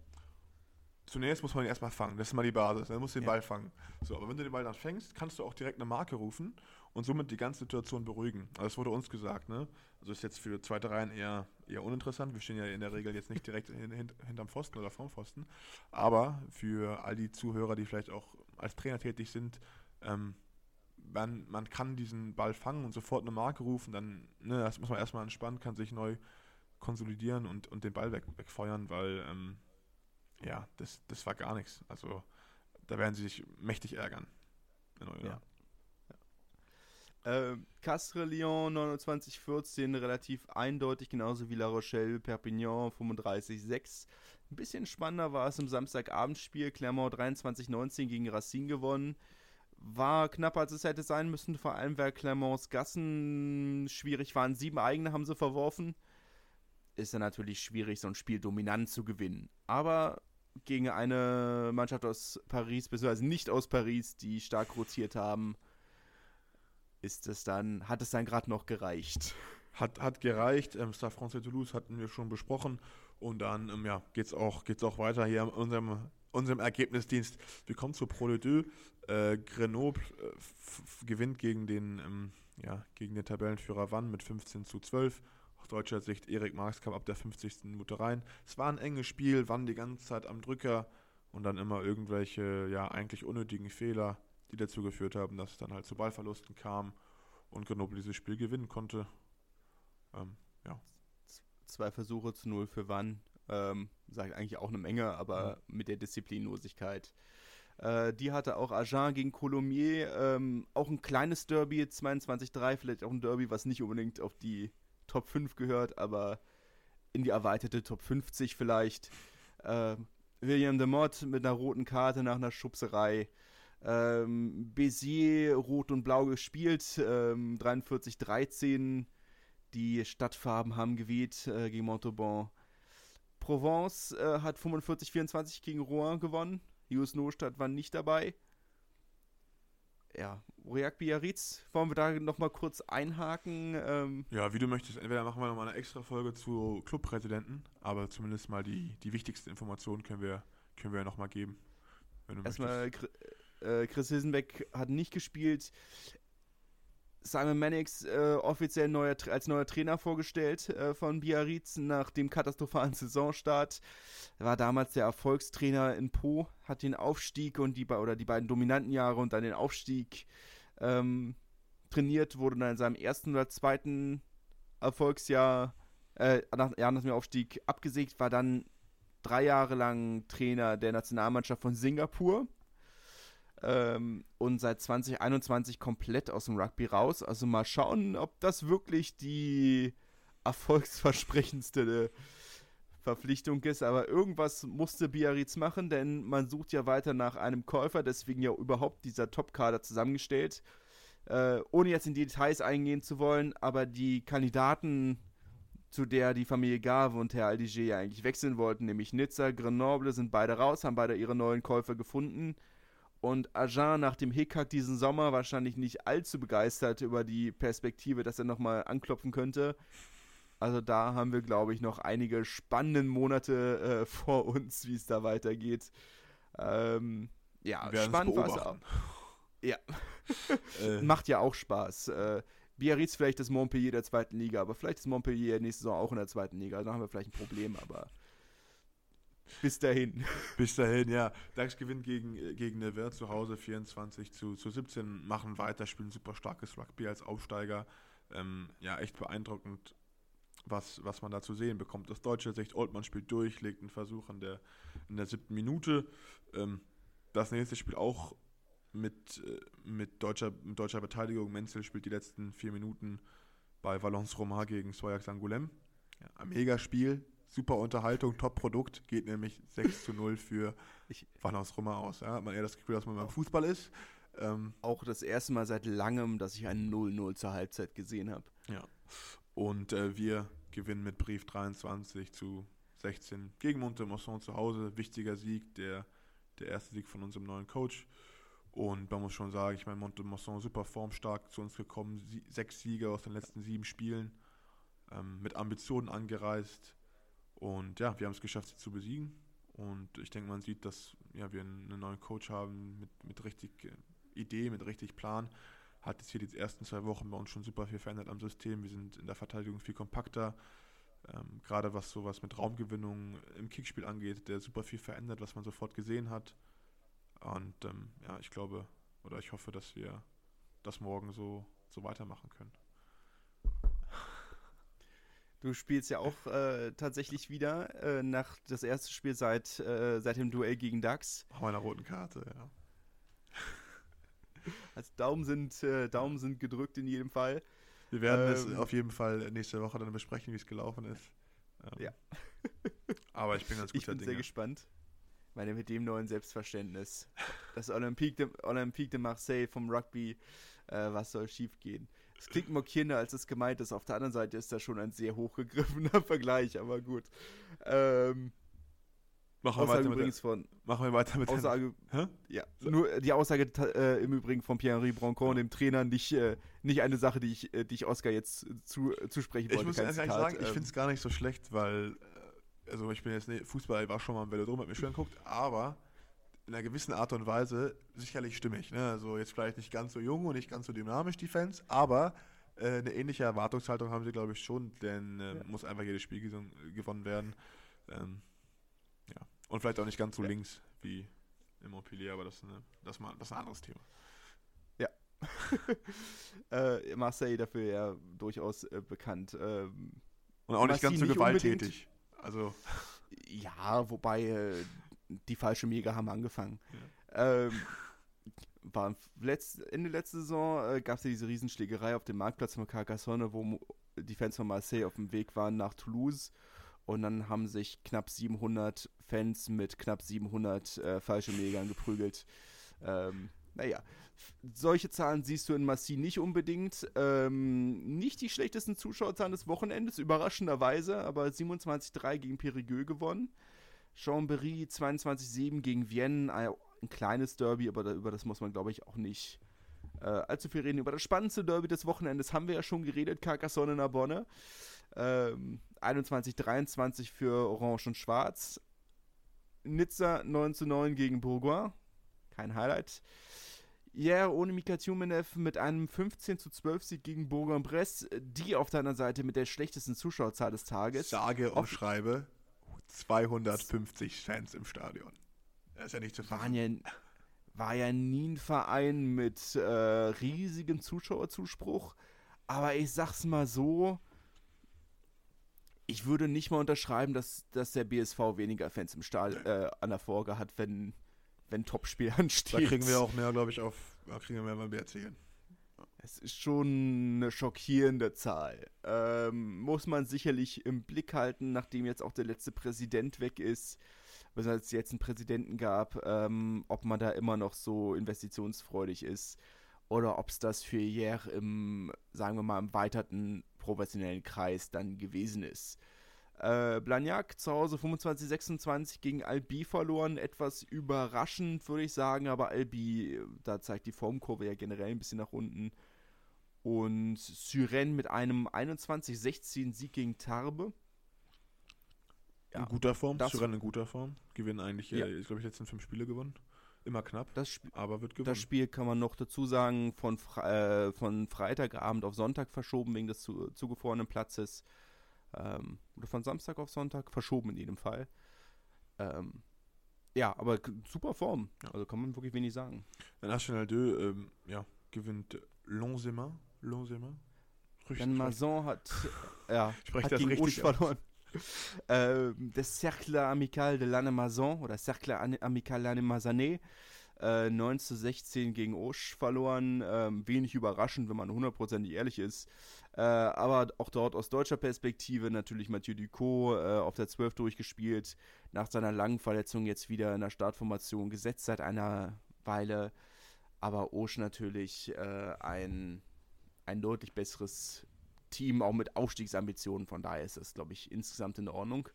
zunächst muss man ihn erstmal fangen. Das ist mal die Basis. Dann musst du den ja. Ball fangen. So, aber wenn du den Ball dann fängst, kannst du auch direkt eine Marke rufen und somit die ganze Situation beruhigen. Also das wurde uns gesagt, ne? Also ist jetzt für zweite Reihen eher, eher uninteressant. Wir stehen ja in der Regel jetzt nicht direkt hin, hin, hinterm Pfosten oder vorm Pfosten. Aber für all die Zuhörer, die vielleicht auch als Trainer tätig sind, ähm, man, man kann diesen Ball fangen und sofort eine Marke rufen, dann ne, das muss man erstmal entspannen, kann sich neu konsolidieren und, und den Ball weg, wegfeuern, weil ähm, ja, das, das war gar nichts. Also da werden sie sich mächtig ärgern. Ja. ja. Äh, Castres Lyon 2914 relativ eindeutig, genauso wie La Rochelle Perpignan 35-6. Ein bisschen spannender war es im Samstagabendspiel. Clermont 23-19 gegen Racine gewonnen. War knapper, als es hätte sein müssen, vor allem weil Clermonts Gassen schwierig waren. Sieben eigene haben sie verworfen. Ist dann natürlich schwierig, so ein Spiel dominant zu gewinnen. Aber gegen eine Mannschaft aus Paris, beziehungsweise nicht aus Paris, die stark rotiert haben, ist es dann, hat es dann gerade noch gereicht. Hat, hat gereicht. Ähm, Stade Francais Toulouse hatten wir schon besprochen. Und dann ähm, ja, geht es auch, geht's auch weiter hier in unserem, unserem Ergebnisdienst. Wir kommen zur Pro de Deux. Äh, Grenoble äh, gewinnt gegen den, ähm, ja, gegen den Tabellenführer Wann mit 15 zu 12 aus deutscher Sicht, Erik Marx kam ab der 50. Minute rein. Es war ein enges Spiel, waren die ganze Zeit am Drücker und dann immer irgendwelche, ja, eigentlich unnötigen Fehler, die dazu geführt haben, dass es dann halt zu Ballverlusten kam und Grenoble dieses Spiel gewinnen konnte. Ähm, ja. Zwei Versuche zu null für Wann. Ähm, sagt eigentlich auch eine Menge, aber mhm. mit der Disziplinlosigkeit. Äh, die hatte auch Agen gegen Colomiers. Ähm, auch ein kleines Derby, 22-3, vielleicht auch ein Derby, was nicht unbedingt auf die Top 5 gehört, aber in die erweiterte Top 50 vielleicht. Äh, William de Mott mit einer roten Karte nach einer Schubserei. Ähm, Bézier rot und blau gespielt, ähm, 43-13. Die Stadtfarben haben geweht äh, gegen Montauban. Provence äh, hat 45-24 gegen Rouen gewonnen. Jus Nostadt war nicht dabei ja, React Biarritz, wollen wir da nochmal kurz einhaken? Ähm ja, wie du möchtest. Entweder machen wir nochmal eine extra Folge zu Clubpräsidenten, aber zumindest mal die, die wichtigsten Informationen können wir, können wir ja nochmal geben. Erstmal, äh, Chris Hilsenbeck hat nicht gespielt. Simon Mannix äh, offiziell neuer, als neuer Trainer vorgestellt äh, von Biarritz nach dem katastrophalen Saisonstart. Er war damals der Erfolgstrainer in Po, hat den Aufstieg und die oder die beiden dominanten Jahre und dann den Aufstieg ähm, trainiert, wurde dann in seinem ersten oder zweiten Erfolgsjahr, äh, nach, ja, nach dem Aufstieg abgesägt, war dann drei Jahre lang Trainer der Nationalmannschaft von Singapur ähm, und seit 2021 komplett aus dem Rugby raus. Also mal schauen, ob das wirklich die erfolgsversprechendste Verpflichtung ist. Aber irgendwas musste Biarritz machen, denn man sucht ja weiter nach einem Käufer, deswegen ja überhaupt dieser Top-Kader zusammengestellt. Äh, ohne jetzt in die Details eingehen zu wollen, aber die Kandidaten, zu der die Familie Gave und Herr Aldiger ja eigentlich wechseln wollten, nämlich Nizza, Grenoble, sind beide raus, haben beide ihre neuen Käufer gefunden. Und Agen nach dem Hickhack diesen Sommer wahrscheinlich nicht allzu begeistert über die Perspektive, dass er nochmal anklopfen könnte. Also da haben wir, glaube ich, noch einige spannende Monate äh, vor uns, wie es da weitergeht. Ähm, ja, spannend war es auch. Ja. äh. Macht ja auch Spaß. Äh, Biarritz vielleicht das Montpellier der zweiten Liga, aber vielleicht ist Montpellier nächste Saison auch in der zweiten Liga. Da haben wir vielleicht ein Problem, aber bis dahin. Bis dahin, ja. DAX gewinnt gegen, gegen Nevers zu Hause 24 zu, zu 17, machen weiter, spielen super starkes Rugby als Aufsteiger. Ähm, ja, echt beeindruckend, was, was man da zu sehen bekommt. Aus deutscher Sicht, Oldmann spielt durch, legt einen Versuch in der, in der siebten Minute. Ähm, das nächste Spiel auch mit, äh, mit, deutscher, mit deutscher Beteiligung. Menzel spielt die letzten vier Minuten bei Valence Roma gegen Soyax Angoulême. Ja, ein Megaspiel, super Unterhaltung, Top-Produkt, geht nämlich 6 zu 0 für Valence Roma aus. Ja, hat man eher das Gefühl, dass man beim Fußball ist. Ähm, auch das erste Mal seit langem, dass ich ein 0-0 zur Halbzeit gesehen habe. Ja. Und äh, wir gewinnen mit Brief 23 zu 16 gegen Montemosson zu Hause. Wichtiger Sieg, der, der erste Sieg von unserem neuen Coach. Und man muss schon sagen, ich meine, Montemosson super formstark zu uns gekommen. Sie, sechs Siege aus den letzten sieben Spielen. Ähm, mit Ambitionen angereist. Und ja, wir haben es geschafft, sie zu besiegen. Und ich denke, man sieht, dass ja, wir einen neuen Coach haben mit, mit richtig äh, Idee, mit richtig Plan. Hat jetzt hier die ersten zwei Wochen bei uns schon super viel verändert am System. Wir sind in der Verteidigung viel kompakter. Ähm, Gerade was sowas mit Raumgewinnung im Kickspiel angeht, der super viel verändert, was man sofort gesehen hat. Und ähm, ja, ich glaube oder ich hoffe, dass wir das morgen so, so weitermachen können. Du spielst ja auch äh, tatsächlich wieder äh, nach das erste Spiel seit, äh, seit dem Duell gegen DAX. Nach meiner roten Karte, ja. Also Daumen sind, äh, Daumen sind gedrückt in jedem Fall. Wir werden ähm, es auf jeden Fall nächste Woche dann besprechen, wie es gelaufen ist. Ähm, ja. aber ich bin ganz guter Ich bin Dinge. sehr gespannt. Ich meine, mit dem neuen Selbstverständnis. Das Olympique de, Olympique de Marseille vom Rugby, äh, was soll schiefgehen? Es klingt mockierender, als es gemeint ist. Auf der anderen Seite ist das schon ein sehr hochgegriffener Vergleich, aber gut. Ähm, machen, wir weiter übrigens der, von, machen wir weiter mit Aussage, ja, nur die Aussage äh, im Übrigen von Pierre-Henri Broncon, dem Trainer, nicht, äh, nicht eine Sache, die ich, äh, die ich Oscar jetzt zu, zusprechen wollte. Ich muss ehrlich sagen, ähm, ich finde es gar nicht so schlecht, weil, äh, also ich bin jetzt, ne, Fußball, war schon mal im Velodrom, hat mir schön geguckt, aber in einer gewissen Art und Weise sicherlich stimmig. Ne? Also jetzt vielleicht nicht ganz so jung und nicht ganz so dynamisch, die Fans, aber äh, eine ähnliche Erwartungshaltung haben sie, glaube ich, schon, denn äh, ja. muss einfach jedes Spiel gewonnen werden. Ähm, ja. Und vielleicht auch nicht ganz so ja. links wie im Montpellier, aber das, ne, das, mal, das ist ein anderes Thema. Ja. äh, Marseille dafür ja durchaus äh, bekannt. Ähm, und auch nicht ganz so gewalttätig. Also. Ja, wobei äh, die falschen Mega haben angefangen. Ja. Ähm, war letzt, Ende letzte Saison äh, gab es ja diese Riesenschlägerei auf dem Marktplatz von Carcassonne, wo die Fans von Marseille auf dem Weg waren nach Toulouse. Und dann haben sich knapp 700 Fans mit knapp 700 äh, falsche Megern geprügelt. Ähm, naja, solche Zahlen siehst du in Massi nicht unbedingt. Ähm, nicht die schlechtesten Zuschauerzahlen des Wochenendes, überraschenderweise, aber 27-3 gegen Périgueux gewonnen. Chambéry 22-7 gegen Vienne, ein kleines Derby, aber über das muss man, glaube ich, auch nicht äh, allzu viel reden. Über das spannendste Derby des Wochenendes haben wir ja schon geredet, Carcassonne Narbonne. Ähm, 21-23 für Orange und Schwarz. Nizza 9 9 gegen Bourgoin. Kein Highlight. Ja, ohne Mika Tumenev mit einem 15 zu 12 Sieg gegen Bourgoin-Bresse, die auf deiner Seite mit der schlechtesten Zuschauerzahl des Tages. Sage und schreibe 250 Fans im Stadion. Das ist ja nicht zu fassen. Ja, war ja nie ein Verein mit äh, riesigem Zuschauerzuspruch. Aber ich sag's mal so, ich würde nicht mal unterschreiben, dass, dass der BSV weniger Fans im Stall äh, an der Folge hat, wenn, wenn Topspiel ansteht. Da kriegen wir auch mehr, glaube ich, auf, da kriegen wir mehr, mehr erzählen. Es ist schon eine schockierende Zahl. Ähm, muss man sicherlich im Blick halten, nachdem jetzt auch der letzte Präsident weg ist, weshalb es jetzt einen Präsidenten gab, ähm, ob man da immer noch so investitionsfreudig ist oder ob es das für Jär im, sagen wir mal, im weiterten professionellen Kreis dann gewesen ist. Äh, Blagnac zu Hause 25-26 gegen Albi verloren. Etwas überraschend, würde ich sagen, aber Albi, da zeigt die Formkurve ja generell ein bisschen nach unten. Und Syren mit einem 21-16 Sieg gegen Tarbe. Ja, in guter Form, Syren in guter Form. Gewinnen eigentlich, ja. äh, ich glaube, ich letzten fünf Spiele gewonnen. Immer knapp, das aber wird gewonnen. Das Spiel kann man noch dazu sagen, von, Fre äh, von Freitagabend auf Sonntag verschoben wegen des zu zugefrorenen Platzes. Ähm, oder von Samstag auf Sonntag verschoben in jedem Fall. Ähm, ja, aber super Form. Ja. Also kann man wirklich wenig sagen. National 2 ähm, ja, gewinnt Lonsema. Lonsema. Jan Mazon hat, ja, hat gegen richtig verloren. ähm, das Cercle Amical de l'Anne oder Cercle Amical l'Anne Mazané äh, 9 zu 16 gegen Osch verloren. Ähm, wenig überraschend, wenn man hundertprozentig ehrlich ist. Äh, aber auch dort aus deutscher Perspektive natürlich Mathieu Ducot äh, auf der 12 durchgespielt. Nach seiner langen Verletzung jetzt wieder in der Startformation gesetzt seit einer Weile. Aber Osch natürlich äh, ein, ein deutlich besseres Team, auch mit Aufstiegsambitionen. Von daher ist das, glaube ich, insgesamt in Ordnung.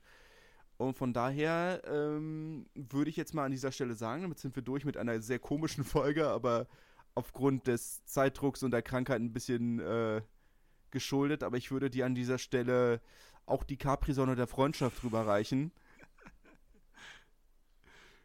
Und von daher ähm, würde ich jetzt mal an dieser Stelle sagen, damit sind wir durch mit einer sehr komischen Folge, aber aufgrund des Zeitdrucks und der Krankheit ein bisschen äh, geschuldet. Aber ich würde dir an dieser Stelle auch die Capri-Sonne der Freundschaft rüberreichen.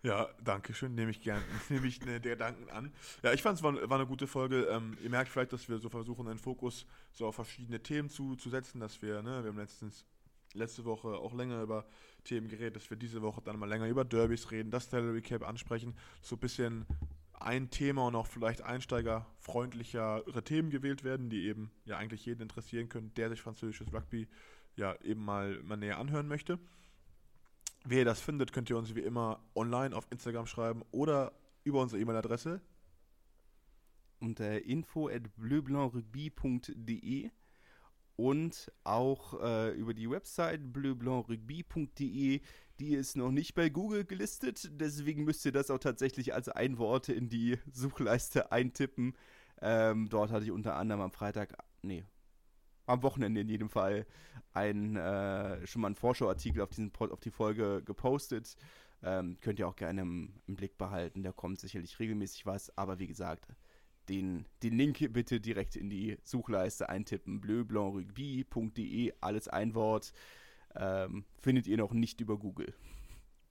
Ja, danke schön, nehme ich gern, nehme ich ne, der Gedanken an. Ja, ich fand es war, war, eine gute Folge. Ähm, ihr merkt vielleicht, dass wir so versuchen, einen Fokus so auf verschiedene Themen zu, zu setzen, dass wir, ne, wir haben letztens letzte Woche auch länger über Themen geredet, dass wir diese Woche dann mal länger über Derbys reden, das Salary Cap ansprechen, so ein bisschen ein Thema und auch vielleicht einsteigerfreundlichere Themen gewählt werden, die eben ja eigentlich jeden interessieren können, der sich französisches Rugby ja eben mal, mal näher anhören möchte. Wie ihr das findet, könnt ihr uns wie immer online auf Instagram schreiben oder über unsere E-Mail-Adresse. Unter info at bleublanc-rugby.de und auch äh, über die Website bleublanc-rugby.de. Die ist noch nicht bei Google gelistet, deswegen müsst ihr das auch tatsächlich als ein Wort in die Suchleiste eintippen. Ähm, dort hatte ich unter anderem am Freitag, nee, am Wochenende in jedem Fall ein, äh, schon mal einen Vorschauartikel auf, diesen, auf die Folge gepostet. Ähm, könnt ihr auch gerne im, im, Blick behalten. Da kommt sicherlich regelmäßig was. Aber wie gesagt, den, den Link bitte direkt in die Suchleiste eintippen. bleublanc-rugby.de, alles ein Wort. Ähm, findet ihr noch nicht über Google.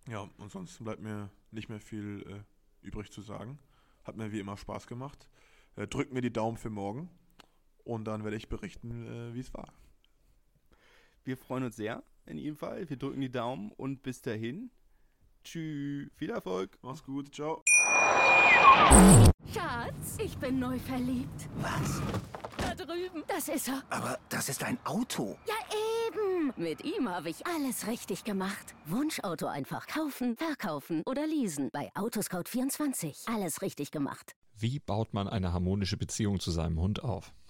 Ja, ansonsten bleibt mir nicht mehr viel äh, übrig zu sagen. Hat mir wie immer Spaß gemacht. Äh, drückt mir die Daumen für morgen. Und dann werde ich berichten, äh, wie es war. Wir freuen uns sehr in jedem Fall. Wir drücken die Daumen und bis dahin. Tschüss. Viel Erfolg. Mach's gut. Ciao. Schatz, ich bin neu verliebt. Was? Da drüben. Das ist er. Aber das ist ein Auto. Ja, eben. Mit ihm habe ich alles richtig gemacht. Wunschauto einfach kaufen, verkaufen oder leasen. Bei Autoscout24. Alles richtig gemacht. Wie baut man eine harmonische Beziehung zu seinem Hund auf?